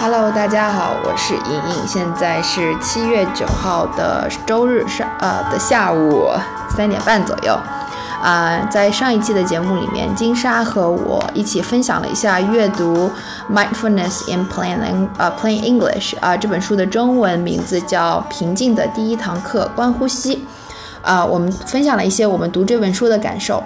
Hello，大家好，我是莹莹，现在是七月九号的周日上呃的下午三点半左右。啊、在上一期的节目里面，金莎和我一起分享了一下阅读《Mindfulness in Plain Lang- 呃 Plain English》啊、这本书的中文名字叫《平静的第一堂课：观呼吸》。啊、我们分享了一些我们读这本书的感受。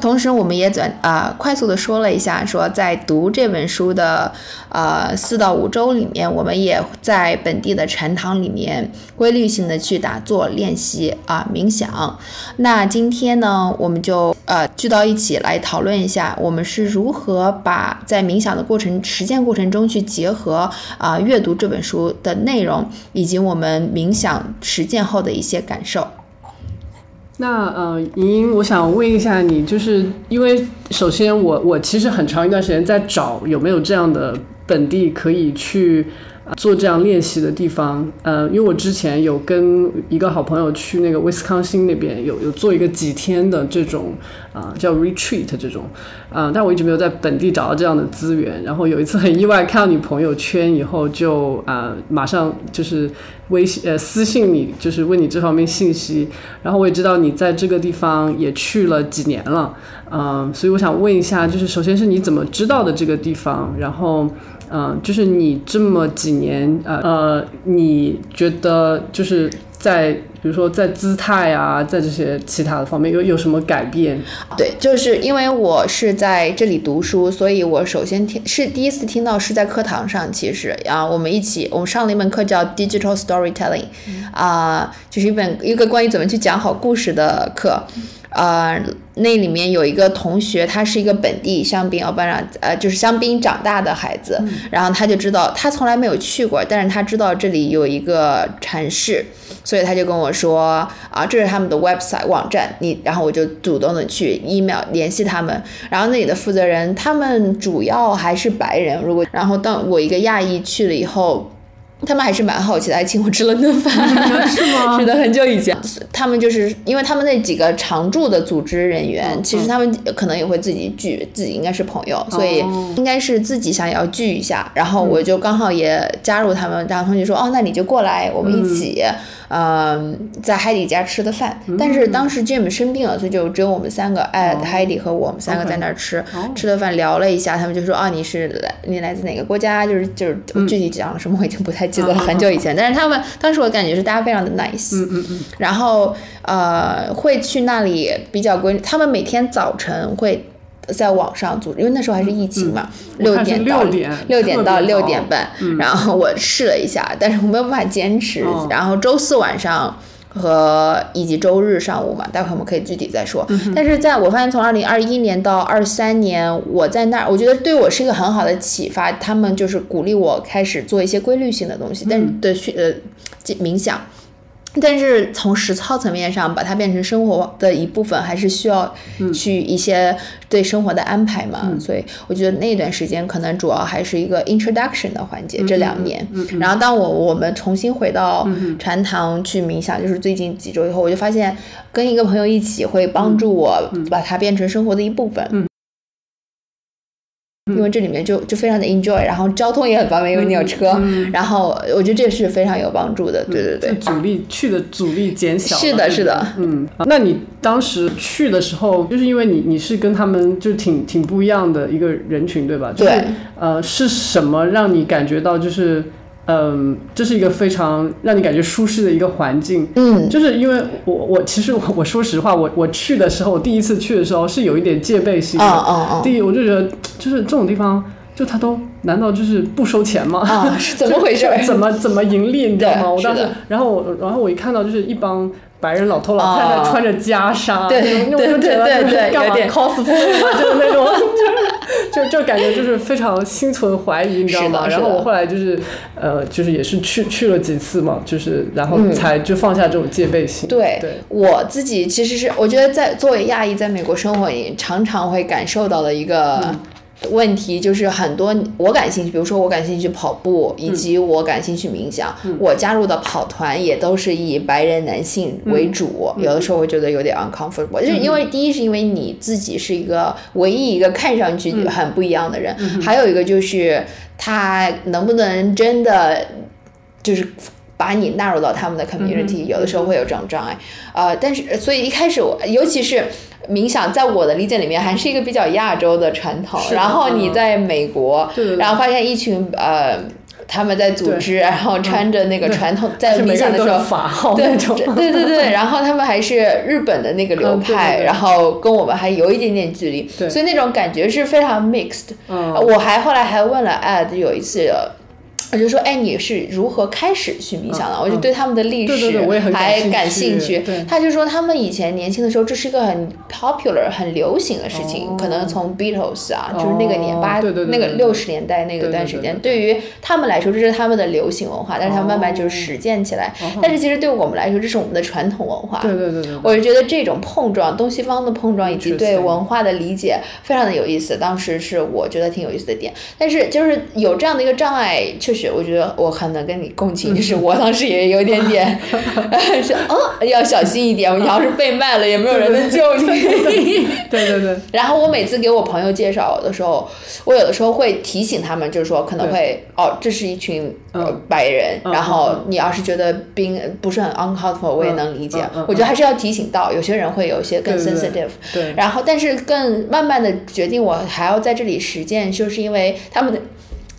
同时，我们也转啊、快速的说了一下，说在读这本书的呃四到五周里面，我们也在本地的禅堂里面规律性的去打坐练习啊、冥想。那今天呢，我们就呃聚到一起来讨论一下，我们是如何把在冥想的过程实践过程中去结合啊、阅读这本书的内容，以及我们冥想实践后的一些感受。那呃，莹莹，我想问一下你，就是因为首先我我其实很长一段时间在找有没有这样的本地可以去、做这样练习的地方，呃，因为我之前有跟一个好朋友去那个威斯康星那边有有做一个几天的这种啊、叫 retreat 这种，啊、但我一直没有在本地找到这样的资源。然后有一次很意外看到你朋友圈以后就，啊马上就是微信呃私信你，就是问你这方面信息。然后我也知道你在这个地方也去了几年了，嗯、所以我想问一下，就是首先是你怎么知道的这个地方，然后。嗯，就是你这么几年，呃呃，你觉得就是在比如说在姿态啊，在这些其他的方面有有什么改变？对，就是因为我是在这里读书，所以我首先听是第一次听到是在课堂上，其实啊，我们一起我们上了一门课叫 Digital Storytelling，啊、就是一本一个关于怎么去讲好故事的课。呃，那里面有一个同学，他是一个本地香槟，哦，不然呃，就是香槟长大的孩子，然后他就知道，他从来没有去过，但是他知道这里有一个禅室，所以他就跟我说啊，这是他们的 website 网站，你，然后我就主动的去 email 联系他们，然后那里的负责人，他们主要还是白人，如果然后当我一个亚裔去了以后。他们还是蛮好奇的，还请我吃了顿饭，是吗？是的，很久以前，他们就是因为他们那几个常驻的组织人员，其实他们可能也会自己聚，自己应该是朋友，所以应该是自己想要聚一下。然后我就刚好也加入他们，然后他们就说：“哦，那你就过来，我们一起，嗯，在海底家吃的饭。”但是当时 Jim 生病了，所以就只有我们三个，艾、海底和我们三个在那儿吃，吃的饭聊了一下，他们就说：“啊，你是来你来自哪个国家？就是就是具体讲了什么，我已经不太记得了，很久以前。但是他们当时我感觉是大家非常的 nice，嗯嗯嗯，然后呃会去那里比较规律，他们每天早晨会在网上组织，因为那时候还是疫情嘛，六点到六点六点到六点半，然后我试了一下，但是我没有办法坚持，哦然后周四晚上。和以及周日上午嘛，待会儿我们可以具体再说。但是在我发现，从二零二一年到二三年，我在那儿，我觉得对我是一个很好的启发。他们就是鼓励我开始做一些规律性的东西，但是的去呃冥想。但是从实操层面上把它变成生活的一部分，还是需要去一些对生活的安排嘛。所以我觉得那段时间可能主要还是一个 introduction 的环节，这两年。然后当我我们重新回到禅堂去冥想，就是最近几周以后，我就发现跟一个朋友一起会帮助我把它变成生活的一部分。因为这里面就就非常的 enjoy，然后交通也很方便，因为你有车，然后我觉得这是非常有帮助的。对对对，阻力去的阻力减小了。是的，是的，嗯，那你当时去的时候，就是因为你你是跟他们就挺挺不一样的一个人群，对吧？就是、对。呃，是什么让你感觉到就是？嗯，这是一个非常让你感觉舒适的一个环境。嗯，就是因为我我其实我我说实话，我我去的时候，我第一次去的时候是有一点戒备心的。第一，我就觉得就是这种地方，就他都难道就是不收钱吗？啊，是怎么回事？怎么怎么盈利？你知道吗？我当时，然后我然后我一看到就是一帮。白人老头老太太哦穿着袈裟，对那种那对对对就是干点 cosplay 嘛，就是那种，就就就感觉就是非常心存怀疑，你知道吗？然后我后来就是呃，就是也是去去了几次嘛，就是然后嗯才就放下这种戒备心。对对，我自己其实是我觉得在作为亚裔在美国生活，也常常会感受到的一个。问题就是很多我感兴趣，比如说我感兴趣跑步，以及我感兴趣冥想，我加入的跑团也都是以白人男性为主，有的时候会觉得有点 uncomfortable，就是因为第一是因为你自己是一个唯一一个看上去很不一样的人，还有一个就是他能不能真的就是。把你纳入到他们的 community，有的时候会有这种障碍，呃，但是所以一开始我，尤其是冥想，在我的理解里面还是一个比较亚洲的传统。然后你在美国，然后发现一群呃他们在组织，然后穿着那个传统 在冥想的时候，法号对对对对，然后他们还是日本的那个流派，然后跟我们还有一点点距离，所以那种感觉是非常 mixed。我还后来还问了 ad，有一次。我就说，哎，你是如何开始去冥想的？我就对他们的历史还感兴趣。他就说，他们以前年轻的时候，这是一个很 popular、很流行的事情。可能从 Beatles 啊，就是那个年八那个六十年代那个段时间，对于他们来说，这是他们的流行文化。但是他们慢慢就是实践起来。但是其实对我们来说，这是我们的传统文化。对对对对。我就觉得这种碰撞，东西方的碰撞，以及对文化的理解，非常的有意思。当时是我觉得挺有意思的点。但是就是有这样的一个障碍，确实。我觉得我很能跟你共情，就是我当时也有点点，是哦，要小心一点，你要是被卖了，也没有人能救你。对对对。然后我每次给我朋友介绍的时候，我有的时候会提醒他们，就是说可能会哦，这是一群白人，然后你要是觉得冰不是很 uncomfortable，我也能理解。我觉得还是要提醒到，有些人会有一些更 sensitive。对。然后，但是更慢慢的决定，我还要在这里实践，就是因为他们的。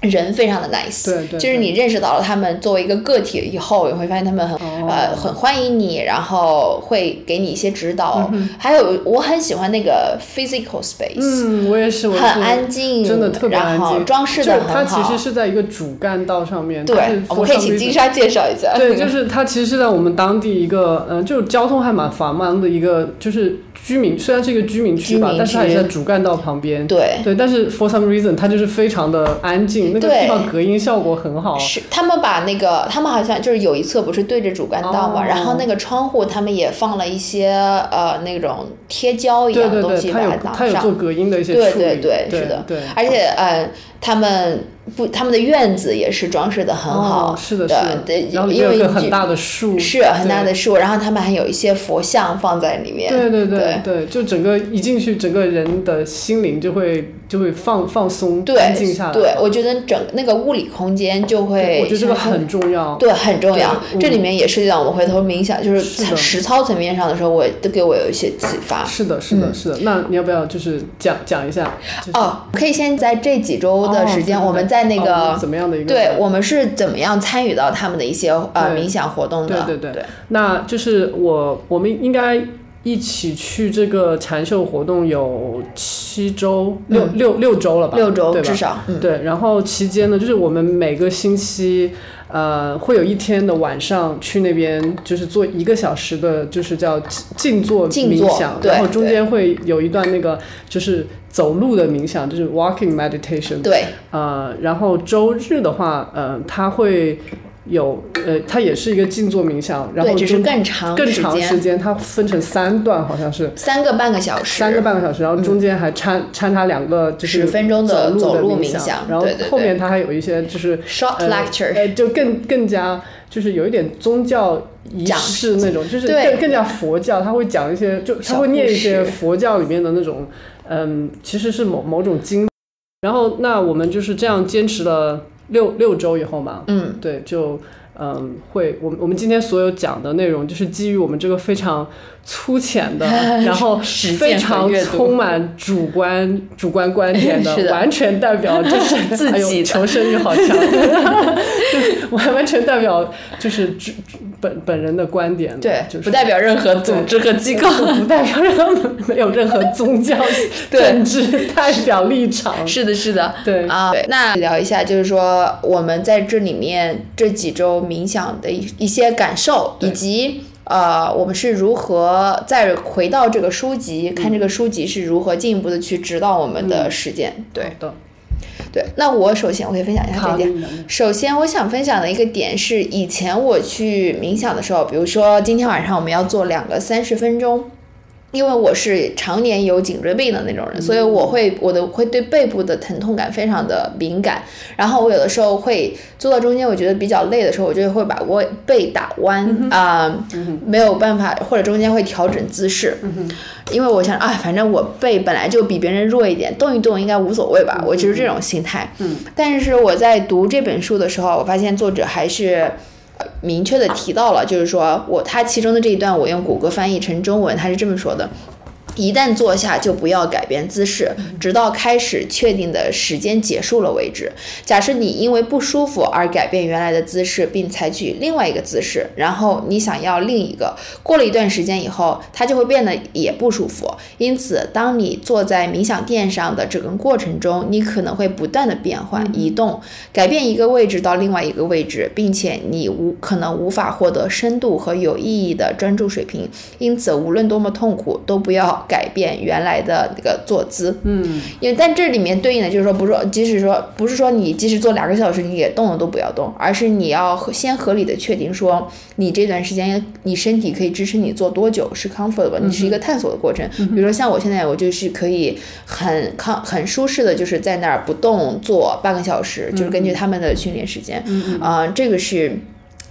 人非常的 nice，对对，就是你认识到了他们作为一个个体以后，你会发现他们很呃很欢迎你，然后会给你一些指导。还有我很喜欢那个 physical space，嗯，我也是，我很安静，真的特别安静，装饰的很好。它其实是在一个主干道上面，对，我们可以请金莎介绍一下。对，就是它其实是在我们当地一个嗯，就交通还蛮繁忙的一个，就是居民虽然是一个居民区吧，但是它也在主干道旁边。对对，但是 for some reason 它就是非常的安静。那个地方隔音效果很好。是，他们把那个，他们好像就是有一侧不是对着主干道嘛，然后那个窗户他们也放了一些呃那种贴胶一样的东西把它它有做隔音的一些对对对，是的，对，而且呃他们。不，他们的院子也是装饰的很好，是的，是的，对，然后有一个很大的树，是很大的树，然后他们还有一些佛像放在里面，对对对对，就整个一进去，整个人的心灵就会就会放放松，安静下来。对，我觉得整那个物理空间就会，我觉得这个很重要，对，很重要。这里面也涉及到我们回头冥想，就是实操层面上的时候，我都给我有一些启发。是的，是的，是的。那你要不要就是讲讲一下？哦，可以先在这几周的时间，我们在那个怎么样的一个？对我们是怎么样参与到他们的一些呃冥想活动的？对对对。那就是我我们应该一起去这个禅修活动有七周六六六周了吧？六周至少。对，然后期间呢，就是我们每个星期呃会有一天的晚上去那边，就是做一个小时的，就是叫静坐冥想，然后中间会有一段那个就是。走路的冥想就是 walking meditation。对。呃，然后周日的话，呃，他会有，呃，它也是一个静坐冥想，然后就是更长更长时间，它分成三段，好像是三个半个小时，三个半个小时，然后中间还掺掺插两个就是十分钟的走路冥想，然后后面它还有一些就是 short lecture，呃，就更更加就是有一点宗教仪式那种，就是更更加佛教，他会讲一些，就他会念一些佛教里面的那种。嗯，其实是某某种经，然后那我们就是这样坚持了六六周以后嘛，嗯，对，就嗯会，我们我们今天所有讲的内容就是基于我们这个非常。粗浅的，然后非常充满主观 主观观点的，完全代表就是自己求生欲好强，完完全代表就是本本人的观点，对，就是不代表任何组织和机构，不代表任何 没有任何宗教 政治代表立场，是的，是的，对啊，那聊一下，就是说我们在这里面这几周冥想的一一些感受，以及。呃，我们是如何再回到这个书籍，看这个书籍是如何进一步的去指导我们的实践？对的，对。那我首先我可以分享一下这点。首先，我想分享的一个点是，以前我去冥想的时候，比如说今天晚上我们要做两个三十分钟。因为我是常年有颈椎病的那种人，所以我会我的会对背部的疼痛感非常的敏感。然后我有的时候会坐到中间，我觉得比较累的时候，我就会把我背打弯啊，没有办法，或者中间会调整姿势，因为我想啊，反正我背本来就比别人弱一点，动一动应该无所谓吧，我就是这种心态。嗯，但是我在读这本书的时候，我发现作者还是。明确的提到了，就是说我他其中的这一段，我用谷歌翻译成中文，他是这么说的。一旦坐下，就不要改变姿势，直到开始确定的时间结束了为止。假设你因为不舒服而改变原来的姿势，并采取另外一个姿势，然后你想要另一个，过了一段时间以后，它就会变得也不舒服。因此，当你坐在冥想垫上的整个过程中，你可能会不断的变换、移动，改变一个位置到另外一个位置，并且你无可能无法获得深度和有意义的专注水平。因此，无论多么痛苦，都不要。改变原来的那个坐姿，嗯，因为但这里面对应的就是说，不是说，即使说不是说你即使坐两个小时你也动了都不要动，而是你要先合理的确定说你这段时间你身体可以支撑你做多久是 comfortable，你是一个探索的过程。比如说像我现在我就是可以很康很舒适的，就是在那儿不动坐半个小时，就是根据他们的训练时间，啊，这个是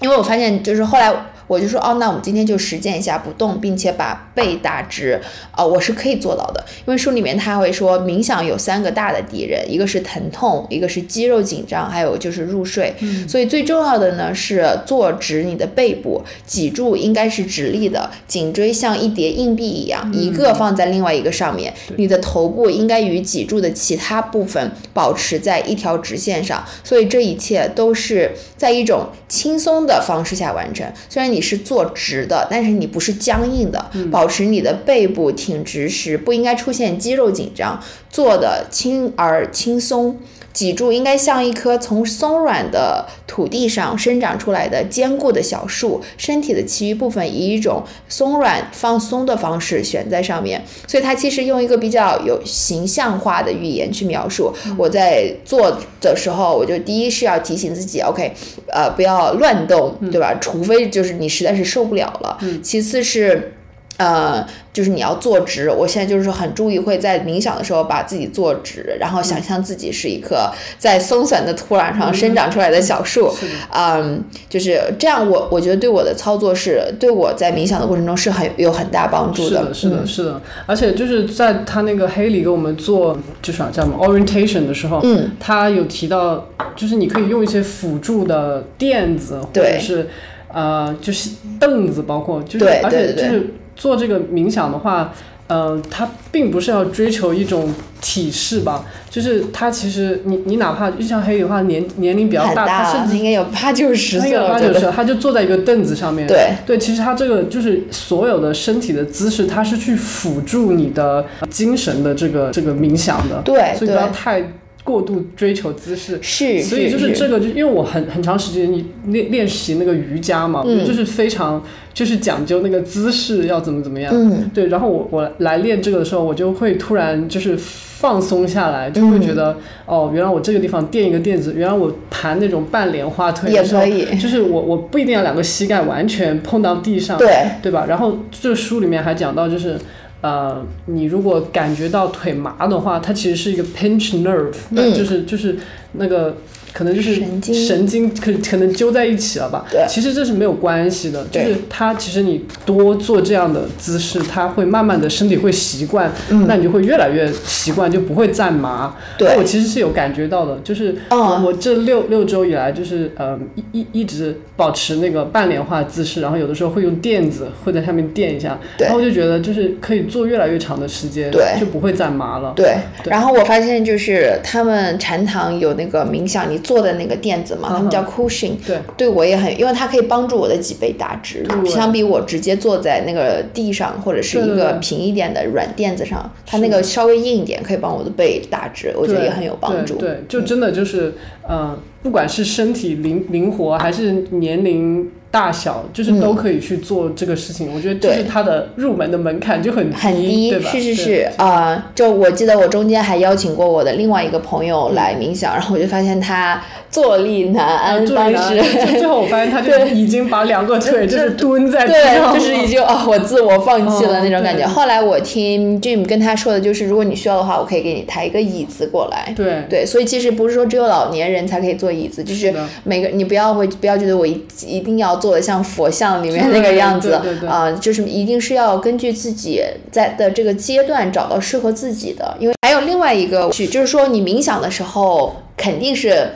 因为我发现就是后来。我就说哦，那我们今天就实践一下不动，并且把背打直，啊，我是可以做到的。因为书里面他会说，冥想有三个大的敌人，一个是疼痛，一个是肌肉紧张，还有就是入睡。所以最重要的呢是坐直你的背部，脊柱应该是直立的，颈椎像一叠硬币一样，一个放在另外一个上面。你的头部应该与脊柱的其他部分保持在一条直线上。所以这一切都是在一种轻松的方式下完成。虽然。你是坐直的，但是你不是僵硬的，保持你的背部挺直时，不应该出现肌肉紧张，坐的轻而轻松。脊柱应该像一棵从松软的土地上生长出来的坚固的小树，身体的其余部分以一种松软放松的方式悬在上面。所以它其实用一个比较有形象化的语言去描述。我在做的时候，我就第一是要提醒自己，OK，呃，不要乱动，对吧？除非就是你实在是受不了了。其次是。呃，就是你要坐直。我现在就是很注意，会在冥想的时候把自己坐直，然后想象自己是一棵在松散的土壤上生长出来的小树。嗯，就是这样。我我觉得对我的操作是对我在冥想的过程中是很有很大帮助的。是的，是的，是的。而且就是在他那个黑里给我们做就是叫什么 orientation 的时候，嗯，他有提到，就是你可以用一些辅助的垫子，或者是呃，就是凳子，包括就是而且就是。做这个冥想的话，呃，它并不是要追求一种体式吧，就是它其实你你哪怕就像黑的话年年龄比较大，他甚至应该有八九十岁了，八九十，他就坐在一个凳子上面。对对，其实他这个就是所有的身体的姿势，它是去辅助你的精神的这个这个冥想的。对，所以不要太。过度追求姿势。是，所以就是这个，就因为我很很长时间你练练习那个瑜伽嘛，就是非常就是讲究那个姿势要怎么怎么样，嗯，对，然后我我来练这个的时候，我就会突然就是放松下来，就会觉得哦，原来我这个地方垫一个垫子，原来我盘那种半莲花腿也可以，就是我我不一定要两个膝盖完全碰到地上，对。对吧？然后这书里面还讲到就是。呃，你如果感觉到腿麻的话，它其实是一个 pinch nerve，那就是就是那个。可能就是神经。神经可可能揪在一起了吧？对，其实这是没有关系的，就是它其实你多做这样的姿势，它会慢慢的身体会习惯，那你就会越来越习惯，就不会再麻。对，我其实是有感觉到的，就是我这六六周以来，就是呃一一一直保持那个半莲花姿势，然后有的时候会用垫子会在上面垫一下，然后我就觉得就是可以做越来越长的时间，对，就不会再麻了。对，然后我发现就是他们禅堂有那个冥想，你。坐的那个垫子嘛，他们叫 cushion，对，对我也很，因为它可以帮助我的脊背打直，相比我直接坐在那个地上或者是一个平一点的软垫子上，它那个稍微硬一点，可以帮我的背打直，我觉得也很有帮助。对，就真的就是，呃，不管是身体灵灵活还是年龄。大小，就是都可以去做这个事情。我觉得就是它的入门的门槛就很很低，对吧？是是是啊、就我记得我中间还邀请过我的另外一个朋友来冥想，然后我就发现他坐立难安，啊，当时。最最后我发现他就已经把两个腿就是蹲在地上对，就是已经哦，我自我放弃了哦那种感觉。对后来我听 Jim 跟他说的就是，如果你需要的话，我可以给你抬一个椅子过来。对对，所以其实不是说只有老年人才可以坐椅子，就是每个你不要会不要觉得我一一定要做的像佛像里面那个样子啊、就是一定是要根据自己在的这个阶段找到适合自己的。因为还有另外一个去，就是说你冥想的时候肯定是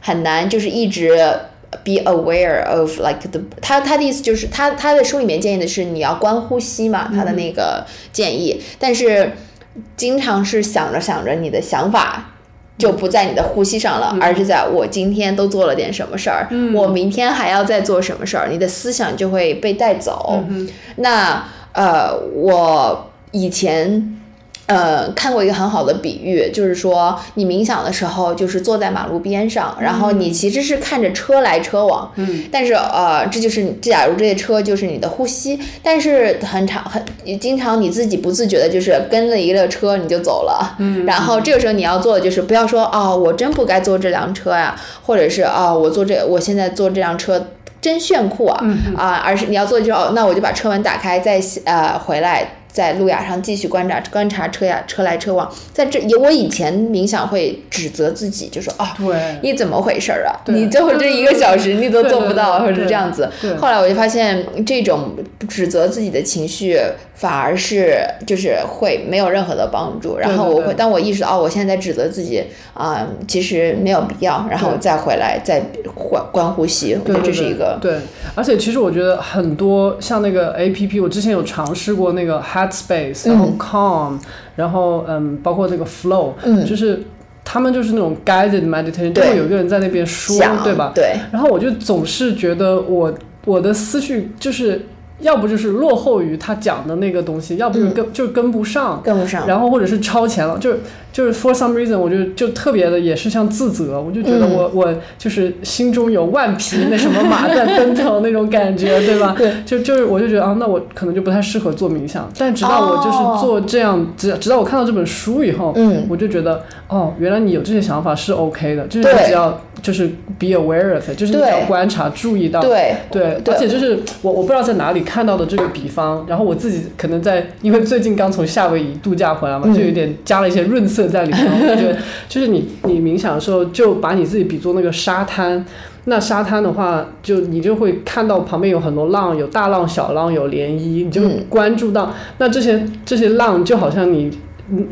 很难，就是一直。Be aware of like the 他他的意思就是他他的书里面建议的是你要观呼吸嘛，他的那个建议，但是经常是想着想着你的想法就不在你的呼吸上了，而是在我今天都做了点什么事儿，我明天还要再做什么事儿，你的思想就会被带走。那呃，我以前。呃，看过一个很好的比喻，就是说你冥想的时候，就是坐在马路边上，然后你其实是看着车来车往，嗯，但是呃，这就是你假如这些车就是你的呼吸，但是很长很经常你自己不自觉的，就是跟了一个车你就走了，嗯，然后这个时候你要做的就是不要说哦，我真不该坐这辆车呀，或者是啊、我坐这我现在坐这辆车。真炫酷啊！啊、而是你要做的就是哦，那我就把车门打开，再呃回来，在路亚上继续观察观察车呀车来车往。在这也我以前冥想会指责自己，就说啊，对，你怎么回事儿啊？你最后这一个小时你都做不到，或对对对者是这样子。后来我就发现，这种指责自己的情绪反而是就是会没有任何的帮助。然后我会，对对当我意识到哦，我现在在指责自己啊、其实没有必要，然后对再回来再观观呼吸，我觉得这是一个对，而且其实我觉得很多像那个 A P P，我之前有尝试过那个 Headspace，然后 Calm，、然后嗯，包括那个 Flow，、嗯。就是他们就是那种 guided meditation，就会有一个人在那边说，对吧？对，然后我就总是觉得我我的思绪就是要不就是落后于他讲的那个东西，要不就是跟、就跟不上。跟不上。然后或者是超前了，就是就是 for some reason，我就就特别的也是像自责，我就觉得嗯我、我就是心中有万匹那什么马在奔腾那种感觉，对吧？对，就就是我就觉得啊，那我可能就不太适合做冥想。但直到我就是做这样，直直到我看到这本书以后，嗯，我就觉得哦，原来你有这些想法是 OK 的，就是对你只要就是 be aware of 就是你只要观察、注意到。对而且就是我我不知道在哪里看到的这个比方，然后我自己可能在，因为最近刚从夏威夷度假回来嘛，嗯就有点加了一些润色在里面。我觉得 就是你你冥想的时候，就把你自己比作那个沙滩。那沙滩的话，就你就会看到旁边有很多浪，有大浪、小浪，有涟漪，你就嗯关注到、那这些这些浪，就好像你嗯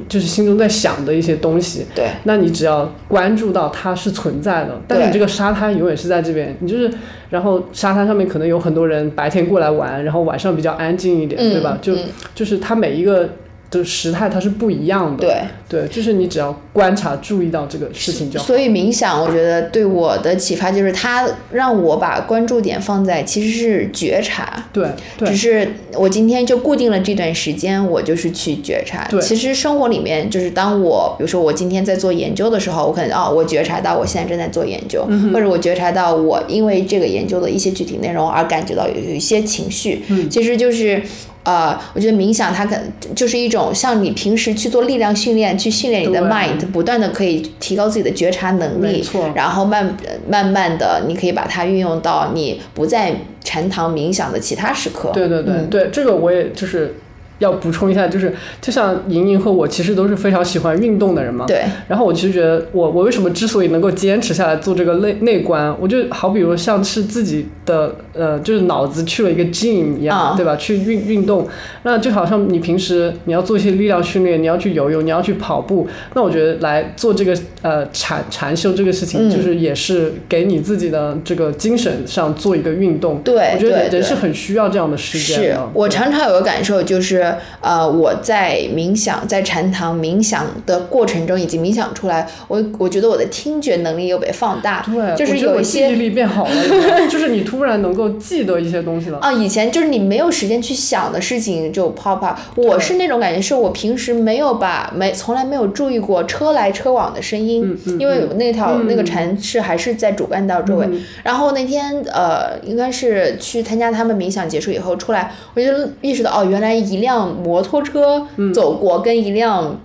就是心中在想的一些东西。对那你只要关注到它是存在的，但是你这个沙滩永远是在这边，你就是，然后沙滩上面可能有很多人白天过来玩，然后晚上比较安静一点，嗯对吧？就嗯就是它每一个的时态它是不一样的，对。对，就是你只要观察注意到这个事情就好。所以冥想，我觉得对我的启发就是，它让我把关注点放在其实是觉察。对对只是我今天就固定了这段时间，我就是去觉察。对其实生活里面，就是当我比如说我今天在做研究的时候，我可能哦，我觉察到我现在正在做研究，嗯或者我觉察到我因为这个研究的一些具体内容而感觉到有有一些情绪。嗯其实就是。呃，我觉得冥想它可就是一种像你平时去做力量训练，去训练你的 mind，不断的可以提高自己的觉察能力没错，然后慢慢慢的，你可以把它运用到你不在禅堂冥想的其他时刻。对对对、嗯。对，这个我也就是要补充一下，就是就像莹莹和我其实都是非常喜欢运动的人嘛。对然后我其实觉得我，我为什么之所以能够坚持下来做这个内内观，我就好比如像是自己的呃，就是脑子去了一个 gym 一样，啊对吧？去运运动，那就好像你平时你要做一些力量训练，你要去游泳，你要去跑步，那我觉得来做这个呃禅禅修这个事情，嗯就是也是给你自己的这个精神上做一个运动。对我觉得人是很需要这样的时间是的。对我常常有个感受，就是是呃我在冥想在禅堂冥想的过程中以及冥想出来，我我觉得我的听觉能力又被放大，对，就是有一些记忆力变好了，就是你突然能够记得一些东西了。啊，以前就是你没有时间去想的事情就 pop up。我是那种感觉，是我平时没有把没从来没有注意过车来车往的声音，因为那条、那个禅是还是在主干道周围。然后那天呃，应该是去参加他们冥想结束以后出来，我就意识到哦，原来一辆摩托车走过跟一辆。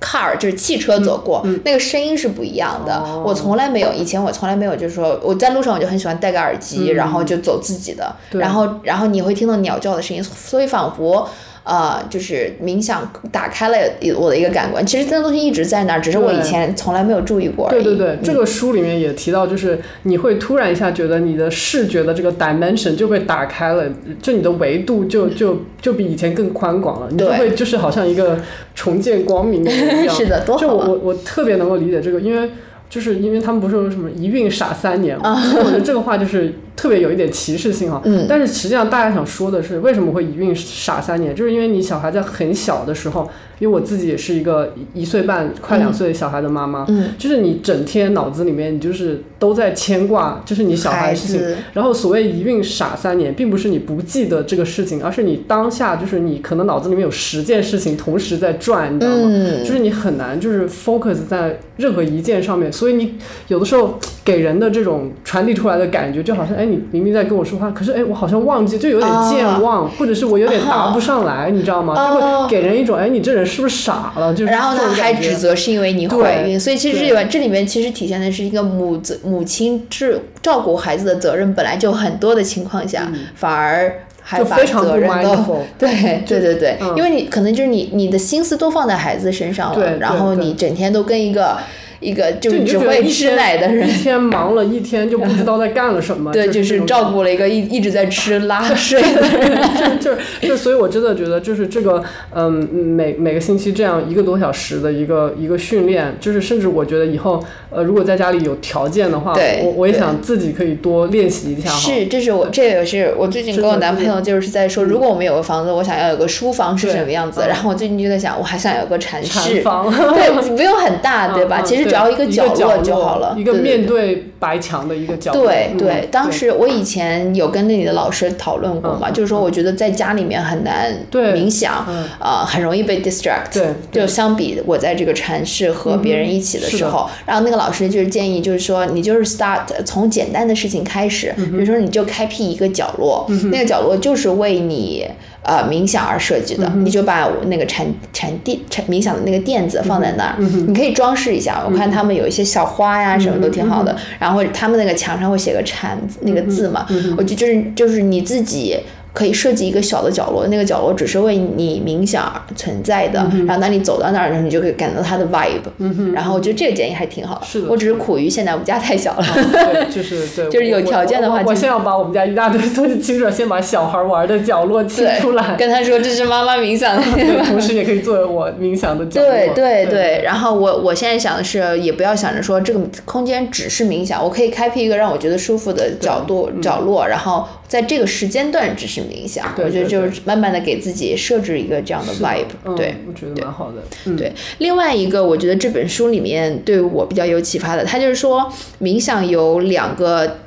car 就是汽车走过，那个声音是不一样的。我从来没有，以前我从来没有，就是说我在路上我就很喜欢戴个耳机，然后就走自己的，然后然后你会听到鸟叫的声音，所以仿佛。呃，就是冥想打开了我的一个感官，其实这个东西一直在那儿，只是我以前从来没有注意过而已。对对对，这个书里面也提到，就是你会突然一下觉得你的视觉的这个 dimension 就被打开了，就你的维度就 就就比以前更宽广了，你就会就是好像一个重见光明一样。是的，多好。就我我我特别能够理解这个，因为就是因为他们不是说什么一孕傻三年嘛，我觉得这个话就是。特别有一点歧视性哈，嗯，但是实际上大家想说的是，为什么会一孕傻三年？就是因为你小孩在很小的时候，因为我自己也是一个一岁半快两岁小孩的妈妈，嗯，就是你整天脑子里面你就是都在牵挂，就是你小孩的事情。然后所谓一孕傻三年，并不是你不记得这个事情，而是你当下就是你可能脑子里面有十件事情同时在转，你知道吗？就是你很难就是 focus 在任何一件上面，所以你有的时候给人的这种传递出来的感觉，就好像哎。你明明在跟我说话，可是哎，我好像忘记，就有点健忘，或者是我有点答不上来，你知道吗？就会给人一种哎，你这人是不是傻了？就是然后他还指责是因为你怀孕，所以其实这这里面其实体现的是一个母子母亲是照顾孩子的责任本来就很多的情况下，反而还把责任都 对对对对，因为你可能就是你你的心思都放在孩子身上了，然后你整天都跟一个。一个就只会吃奶的人，一天忙了一天就不知道在干了什么。对，就是照顾了一个一一直在吃 拉睡的人，就是就所以，我真的觉得就是这个，嗯，每每个星期这样一个多小时的一个一个训练，就是甚至我觉得以后，呃，如果在家里有条件的话，我我也想自己可以多练习一下。是，这是我这也是我最近跟我男朋友就是在说，如果我们有个房子，我想要有个书房是什么样子。然后我最近就在想，我还想有个禅室，对，不用很大，对吧？其实。只要一个角落就好了，一个面对白墙的一个角落。对对，当时我以前有跟那里的老师讨论过嘛，就是说我觉得在家里面很难冥想，呃，很容易被 distract。对，就相比我在这个禅室和别人一起的时候，然后那个老师就是建议，就是说你就是 start 从简单的事情开始，比如说你就开辟一个角落，那个角落就是为你。呃，冥想而设计的，你就把那个禅禅垫、禅冥想的那个垫子放在那儿，你可以装饰一下。我看他们有一些小花呀，什么都挺好的。然后他们那个墙上会写个禅那个字嘛，我就就是就是你自己。可以设计一个小的角落，那个角落只是为你冥想而存在的。然后当你走到那儿的时候，你就可以感到它的 vibe。然后我觉得这个建议还挺好的。是的。我只是苦于现在我们家太小了。对，就是对。就是有条件的话，我先要把我们家一大堆东西清出来，先把小孩玩的角落清出来。跟他说这是妈妈冥想的，同时也可以作为我冥想的角落。对对对。然后我我现在想的是，也不要想着说这个空间只是冥想，我可以开辟一个让我觉得舒服的角度角落，然后。在这个时间段只是冥想，我觉得就是慢慢的给自己设置一个这样的 vibe，对，我觉得蛮好的。对，另外一个我觉得这本书里面对我比较有启发的，他就是说冥想有两个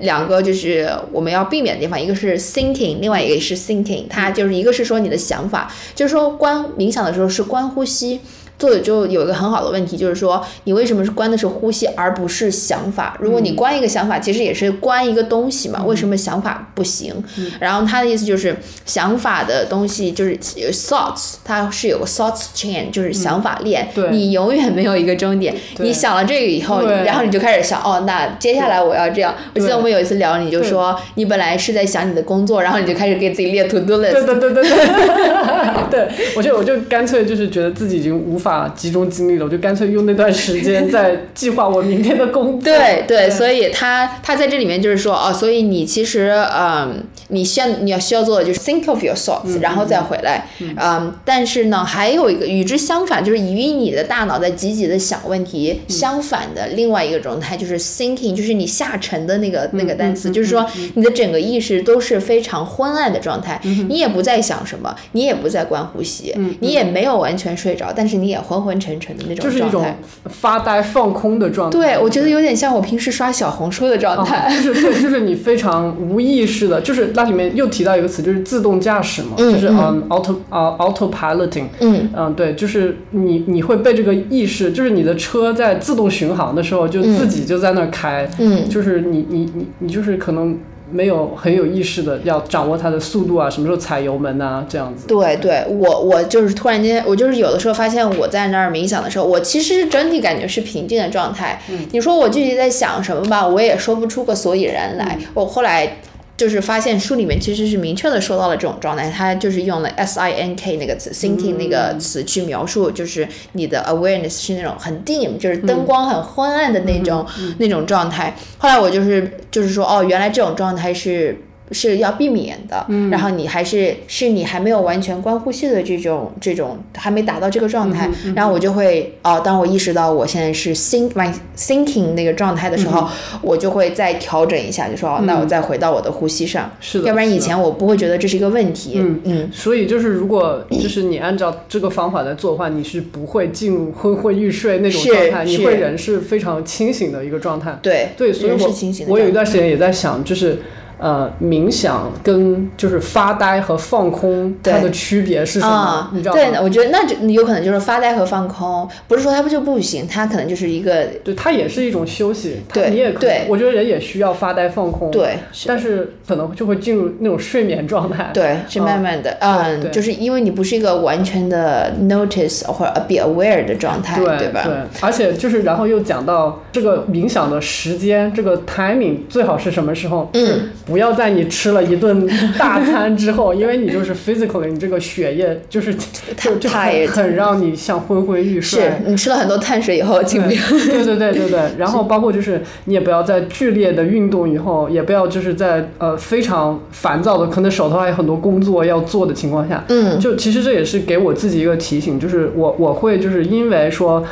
两个就是我们要避免的地方，一个是 thinking，另外一个是 thinking，它就是一个是说你的想法，就是说观冥想的时候是观呼吸。作者就有一个很好的问题，就是说你为什么是关的是呼吸而不是想法？如果你关一个想法，其实也是关一个东西嘛？为什么想法不行？然后他的意思就是想法的东西就是 thoughts，它是有个 thoughts chain，就是想法链。你永远没有一个终点。你想了这个以后，然后你就开始想哦，那接下来我要这样。我记得我们有一次聊，你就说你本来是在想你的工作，然后你就开始给自己列 to do list。对对对对对。对，我就我就干脆就是觉得自己已经无法。法集中精力了，我就干脆用那段时间在计划我明天的工作。对对，所以他他在这里面就是说哦，所以你其实嗯，你需要你要需要做的就是 think of your thoughts，、然后再回来，嗯，但是呢，还有一个与之相反，就是与你的大脑在积极的想问题、相反的另外一个状态，就是 thinking，就是你下沉的那个、那个单词，就是说你的整个意识都是非常昏暗的状态，你也不在想什么，你也不在观呼吸，你也没有完全睡着，但是你也昏昏沉沉的那种就是一种状态。发呆放空的状态。对，我觉得有点像我平时刷小红书的状态。哦，就是对，就是你非常无意识的，就是那里面又提到一个词，就是自动驾驶嘛，嗯就是嗯 auto 啊、autopiloting，嗯嗯对，就是你你会被这个意识，就是你的车在自动巡航的时候，就自己就在那儿开，嗯，就是你你你你就是可能没有很有意识的要掌握它的速度啊，什么时候踩油门啊，这样子。对对，我我就是突然间，我就是有的时候发现我在那儿冥想的时候，我其实整体感觉是平静的状态。你说我具体在想什么吧，我也说不出个所以然来。我后来。就是发现书里面其实是明确的说到了这种状态，它就是用了 S I N K 那个词、thinking 那个词去描述，就是你的 awareness 是那种很 dim，就是灯光很昏暗的那种、那种状态。后来我就是就是说，哦，原来这种状态是是要避免的，然后你还是是你还没有完全关呼吸的这种这种还没达到这个状态，然后我就会哦，当我意识到我现在是 think my thinking 那个状态的时候，我就会再调整一下，就说哦，那我再回到我的呼吸上，是的，要不然以前我不会觉得这是一个问题，嗯嗯。所以就是，如果就是你按照这个方法来做的话，你是不会进入昏昏欲睡那种状态，你会人是非常清醒的一个状态。对对，所以我我有一段时间也在想，就是呃，冥想跟就是发呆和放空它的区别是什么？啊、你知道吗？对，我觉得那就有可能就是发呆和放空，不是说它不就不行，它可能就是一个对，它也是一种休息。它对你也我觉得人也需要发呆放空。，对是但是可能就会进入那种睡眠状态。对，是慢慢的，嗯，对就是因为你不是一个完全的 notice 或者 be aware 的状态，对吧？对而且就是然后又讲到这个冥想的时间，这个 timing 最好是什么时候？嗯，不要在你吃了一顿大餐之后，因为你就是 physically 你这个血液就是就就很很让你像昏昏欲睡。是你吃了很多碳水以后，请不要。对对对对对，然后包括就是你也不要在剧烈的运动以后，也不要就是在呃非常烦躁的，可能手头还有很多工作要做的情况下，嗯就其实这也是给我自己一个提醒，就是我我会就是因为说。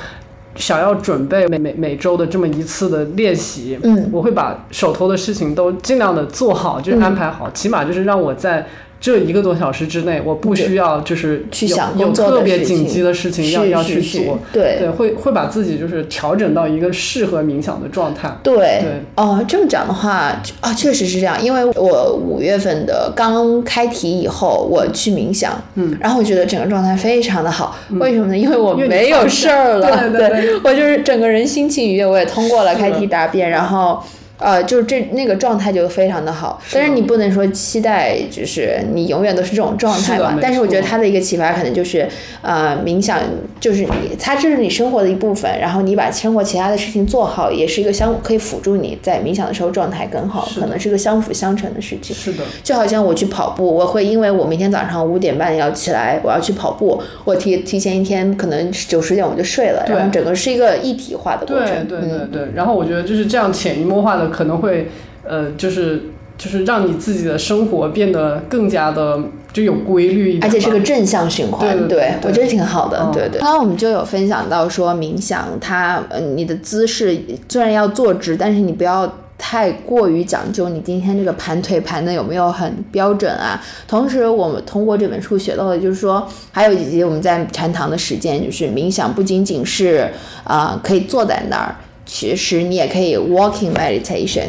想要准备每每每周的这么一次的练习，嗯，我会把手头的事情都尽量的做好，就是安排好，起码就是让我在这一个多小时之内，我不需要就是去想有特别紧急的事情要要去做，对对，会会把自己就是调整到一个适合冥想的状态。对对哦，这么讲的话啊，确实是这样。因为我五月份的刚开题以后，我去冥想，嗯，然后我觉得整个状态非常的好。为什么呢？因为我没有事儿了，对我就是整个人心情愉悦，我也通过了开题答辩，然后。呃，就是这那个状态就非常的好，但是你不能说期待，就是你永远都是这种状态吧是。但是我觉得错它的一个启发可能就是，呃，冥想就是你，它这是你生活的一部分，然后你把生活其他的事情做好，也是一个相可以辅助你在冥想的时候状态更好，可能是个相辅相成的事情。是的，就好像我去跑步，我会因为我明天早上五点半要起来，我要去跑步，我提提前一天可能九十点我就睡了，然后整个是一个一体化的过对程。对对嗯，对。然后我觉得就是这样潜移默化的，可能会呃，就是就是让你自己的生活变得更加的就有规律一点，而且是个正向循环，对对对对我觉得挺好的，嗯对对。刚刚我们就有分享到说，冥想它，呃，你的姿势虽然要坐直，但是你不要。太过于讲究你今天这个盘腿盘的有没有很标准啊？同时，我们通过这本书学到的，就是说，还有以及我们在禅堂的实践，就是冥想不仅仅是啊、呃可以坐在那儿，其实你也可以 walking meditation。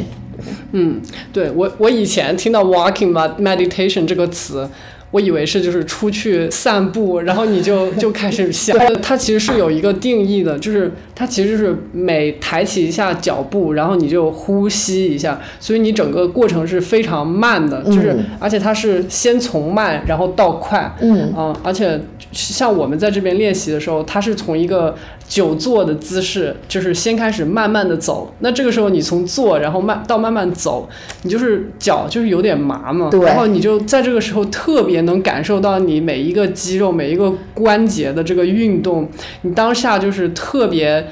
嗯，对我我以前听到 walking med- meditation 这个词。我以为是就是出去散步，然后你就 就开始想，它其实是有一个定义的，就是它其实就是每抬起一下脚步，然后你就呼吸一下，所以你整个过程是非常慢的，就是、嗯而且它是先从慢然后到快，嗯嗯，而且像我们在这边练习的时候，它是从一个久坐的姿势，就是先开始慢慢的走。那这个时候你从坐，然后慢到慢慢走，你就是脚就是有点麻嘛，对然后你就在这个时候特别别能感受到你每一个肌肉、每一个关节的这个运动，你当下就是特别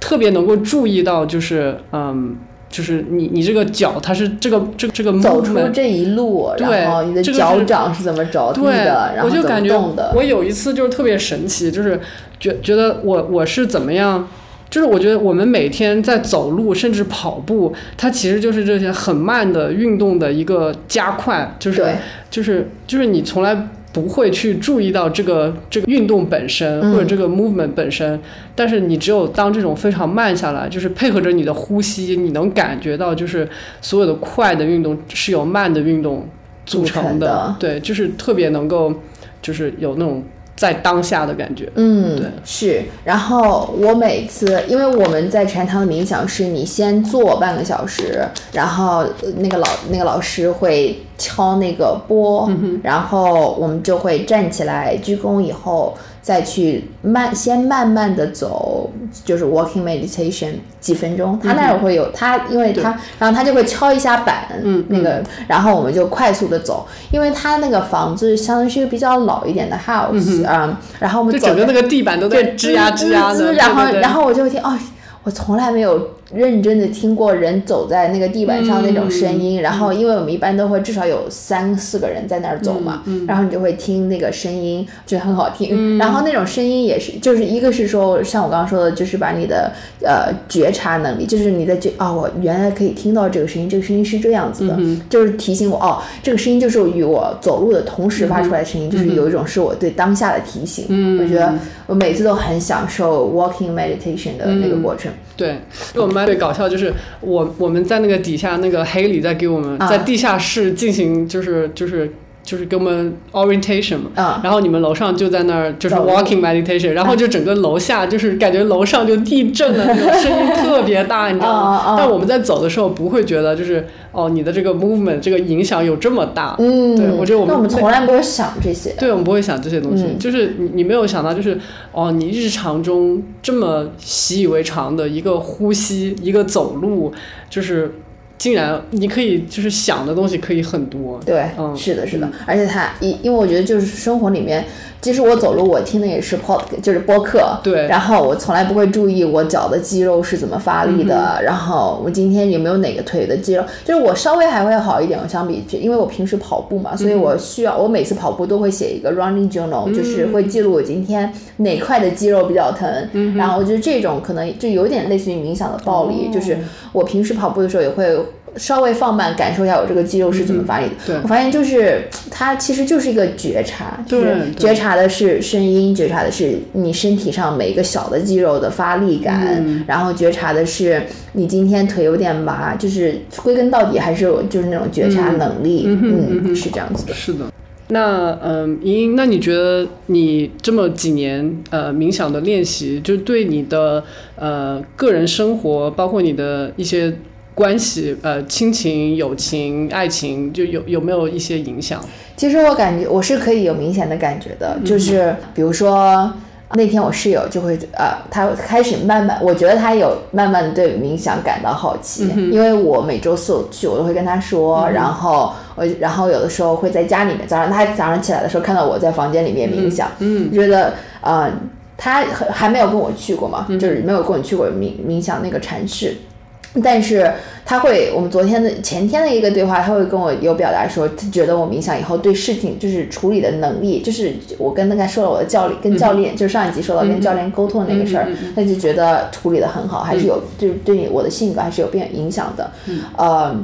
特别能够注意到，就是嗯。就是你，你这个脚，它是这个这这个走出这一路，然后你的脚掌是怎么着地的，然后怎么动的。我有一次就是特别神奇，就是觉觉得我我是怎么样，就是我觉得我们每天在走路甚至跑步，它其实就是这些很慢的运动的一个加快，就是就是就是你从来。不会去注意到这个这个运动本身或者这个 movement 本身，但是你只有当这种非常慢下来，就是配合着你的呼吸，你能感觉到就是所有的快的运动是由慢的运动组成的，对，就是特别能够就是有那种。在当下的感觉，嗯，对，是。然后我每次，因为我们在禅堂的冥想是，你先坐半个小时，然后那个老那个老师会敲那个钵，然后我们就会站起来鞠躬以后。再去慢，先慢慢的走，就是 walking meditation 几分钟。他那儿会有他，因为他，然后他就会敲一下板，嗯，那个，然后我们就快速的走，因为他那个房子相当于是一个比较老一点的 house 啊，然后我们就整个那个地板都在吱呀吱呀的，然后然后我就会听，哦，我从来没有。认真的听过人走在那个地板上那种声音，然后因为我们一般都会至少有三四个人在那儿走嘛，然后你就会听那个声音，觉得很好听。然后那种声音也是，就是一个是说像我刚刚说的，就是把你的呃觉察能力，就是你在觉哦，我原来可以听到这个声音，这个声音是这样子的，就是提醒我哦，这个声音就是与我走路的同时发出来的声音，就是有一种是我对当下的提醒。我觉得我每次都很享受 walking meditation 的那个过程。对，我们班。最搞笑就是我我们在那个底下那个黑里在给我们在地下室进行就是就是。就是给我们 orientation 嘛，然后你们楼上就在那儿就是 walking meditation，然后就整个楼下就是感觉楼上就地震了，那种声音特别大，你知道吗？但我们在走的时候不会觉得就是哦，你的这个 movement 这个影响有这么大。嗯，对我觉得我们我们从来不会想这些。对，我们不会想这些东西，就是你你没有想到就是哦，你日常中这么习以为常的一个呼吸，一个走路，就是。竟然你可以就是想的东西可以很多，对，嗯，是的，是的，而且它因因为我觉得就是生活里面，其实我走路我听的也是 pod 就是播客，对，然后我从来不会注意我脚的肌肉是怎么发力的，然后我今天有没有哪个腿的肌肉，就是我稍微还会好一点，我相比，因为我平时跑步嘛，所以我需要我每次跑步都会写一个 running journal，就是会记录我今天哪块的肌肉比较疼，嗯然后我觉得这种可能就有点类似于冥想的暴力，就是我平时跑步的时候也会。稍微放慢，感受一下我这个肌肉是怎么发力的。我发现就是它其实就是一个觉察，就是觉察的是声音，觉察的是你身体上每一个小的肌肉的发力感，然后觉察的是你今天腿有点麻，就是归根到底还是就是那种觉察能力，嗯，是这样子的。是的。那嗯，莹莹，那你觉得你这么几年呃冥想的练习，就对你的呃个人生活，包括你的一些。关系，呃，亲情、友情、爱情，就有有没有一些影响？其实我感觉我是可以有明显的感觉的，就是比如说那天我室友就会，呃，他开始慢慢，我觉得他有慢慢的对冥想感到好奇，因为我每周四去，我都会跟他说，然后我然后有的时候会在家里面，早上他早上起来的时候看到我在房间里面冥想，嗯，觉得呃，他还没有跟我去过嘛，就是没有跟我去过冥冥想那个禅室。但是他会，我们昨天的前天的一个对话，他会跟我有表达说，他觉得我冥想以后对事情就是处理的能力，就是我跟他说了我的教练跟教练，就是上一集说到跟教练沟通的那个事儿，他就觉得处理的很好，还是有对对我的性格还是有变影响的，呃。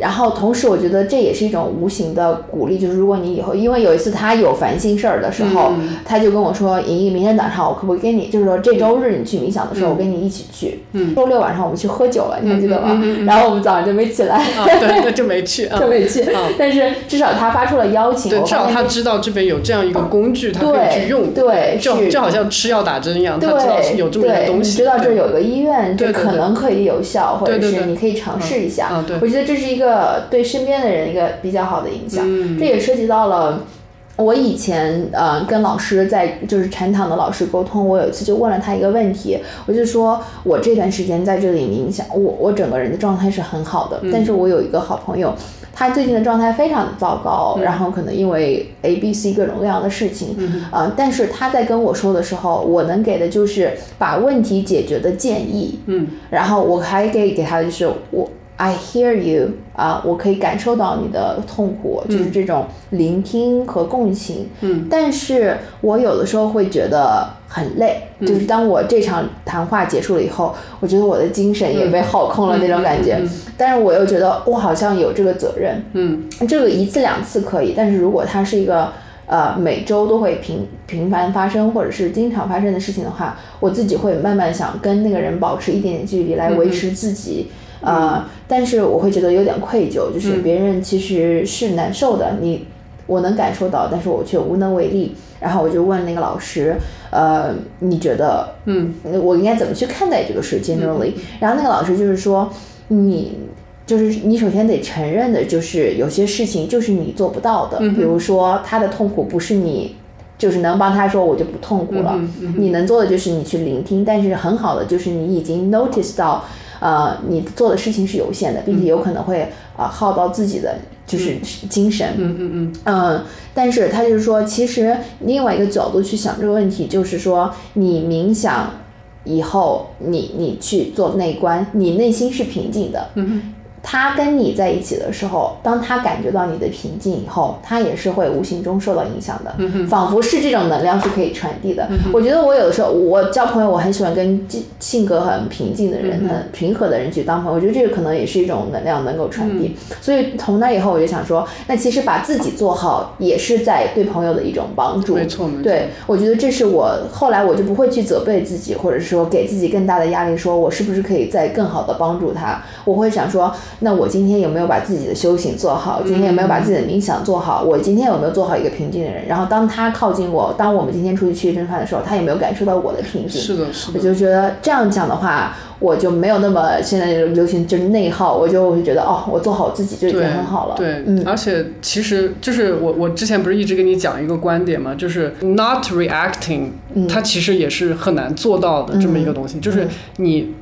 然后同时，我觉得这也是一种无形的鼓励，就是如果你以后，因为有一次他有烦心事儿的时候，他就跟我说：“莹莹，明天早上我可不可以跟你，就是说这周日你去冥想的时候，我跟你一起去。”周六晚上我们去喝酒了，你还记得吗？然后我们早上就没起来，对，那就没去，就没去。但是至少他发出了邀请，对，至少他知道这边有这样一个工具，他可以去用，对，就就好像吃药打针一样，他知道有这么一个东西，知道这有个医院，这可能可以有效，或者是你可以尝试一下。我觉得这是一个对身边。的人一个比较好的影响，这也涉及到了，我以前呃跟老师在就是禅堂的老师沟通，我有一次就问了他一个问题，我就说我这段时间在这里冥想，我我整个人的状态是很好的，但是我有一个好朋友，他最近的状态非常的糟糕，然后可能因为 A、B、C 各种各样的事情，呃，但是他在跟我说的时候，我能给的就是把问题解决的建议，嗯，然后我还给给他的就是我。I hear you 啊，我可以感受到你的痛苦，就是这种聆听和共情。嗯，但是我有的时候会觉得很累，就是当我这场谈话结束了以后，我觉得我的精神也被耗空了那种感觉。但是我又觉得我好像有这个责任。嗯，这个一次两次可以，但是如果它是一个呃每周都会频频繁发生或者是经常发生的事情的话，我自己会慢慢想跟那个人保持一点点距离，来维持自己。呃，但是我会觉得有点愧疚，就是别人其实是难受的，你我能感受到，但是我却无能为力。然后我就问那个老师，呃，你觉得，嗯，我应该怎么去看待这个事？Generally，然后那个老师就是说，你就是你首先得承认的，就是有些事情就是你做不到的，比如说他的痛苦不是你。就是能帮他说，我就不痛苦了。你能做的就是你去聆听，但是很好的就是你已经 notice 到。呃，你做的事情是有限的，并且有可能会啊耗到自己的就是精神。嗯嗯嗯。嗯，但是他就是说，其实另外一个角度去想这个问题，就是说你冥想以后，你你去做内观，你内心是平静的。嗯他跟你在一起的时候，当他感觉到你的平静以后，他也是会无形中受到影响的，仿佛是这种能量是可以传递的。我觉得我有的时候，我交朋友，我很喜欢跟性格很平静的人、很平和的人去当朋友。我觉得这个可能也是一种能量能够传递。所以从那以后，我就想说，那其实把自己做好，也是在对朋友的一种帮助。没错，没错。对，我觉得这是我后来我就不会去责备自己，或者说给自己更大的压力，说我是不是可以再更好的帮助他？我会想说。那我今天有没有把自己的修行做好？今天有没有把自己的冥想做好？我今天有没有做好一个平静的人？然后当他靠近我，当我们今天出去吃一顿饭的时候，他有没有感受到我的平静？是的，是的。我就觉得这样讲的话，我就没有那么现在流行就是内耗，我就会觉得哦，我做好自己就已经很好了。对，嗯。而且其实就是我我之前不是一直跟你讲一个观点嘛，就是 not reacting，它其实也是很难做到的这么一个东西，就是你。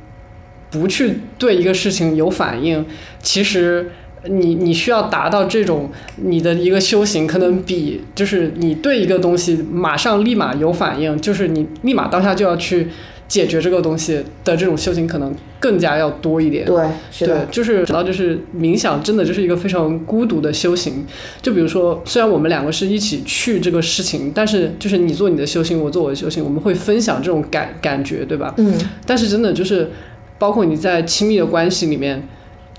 不去对一个事情有反应，其实你你需要达到这种你的一个修行，可能比就是你对一个东西马上立马有反应，就是你立马当下就要去解决这个东西的这种修行，可能更加要多一点。对，是的，就是主要就是冥想，真的就是一个非常孤独的修行。就比如说，虽然我们两个是一起去这个事情，但是就是你做你的修行，我做我的修行，我们会分享这种感感觉，对吧？嗯。但是真的就是。包括你在亲密的关系里面，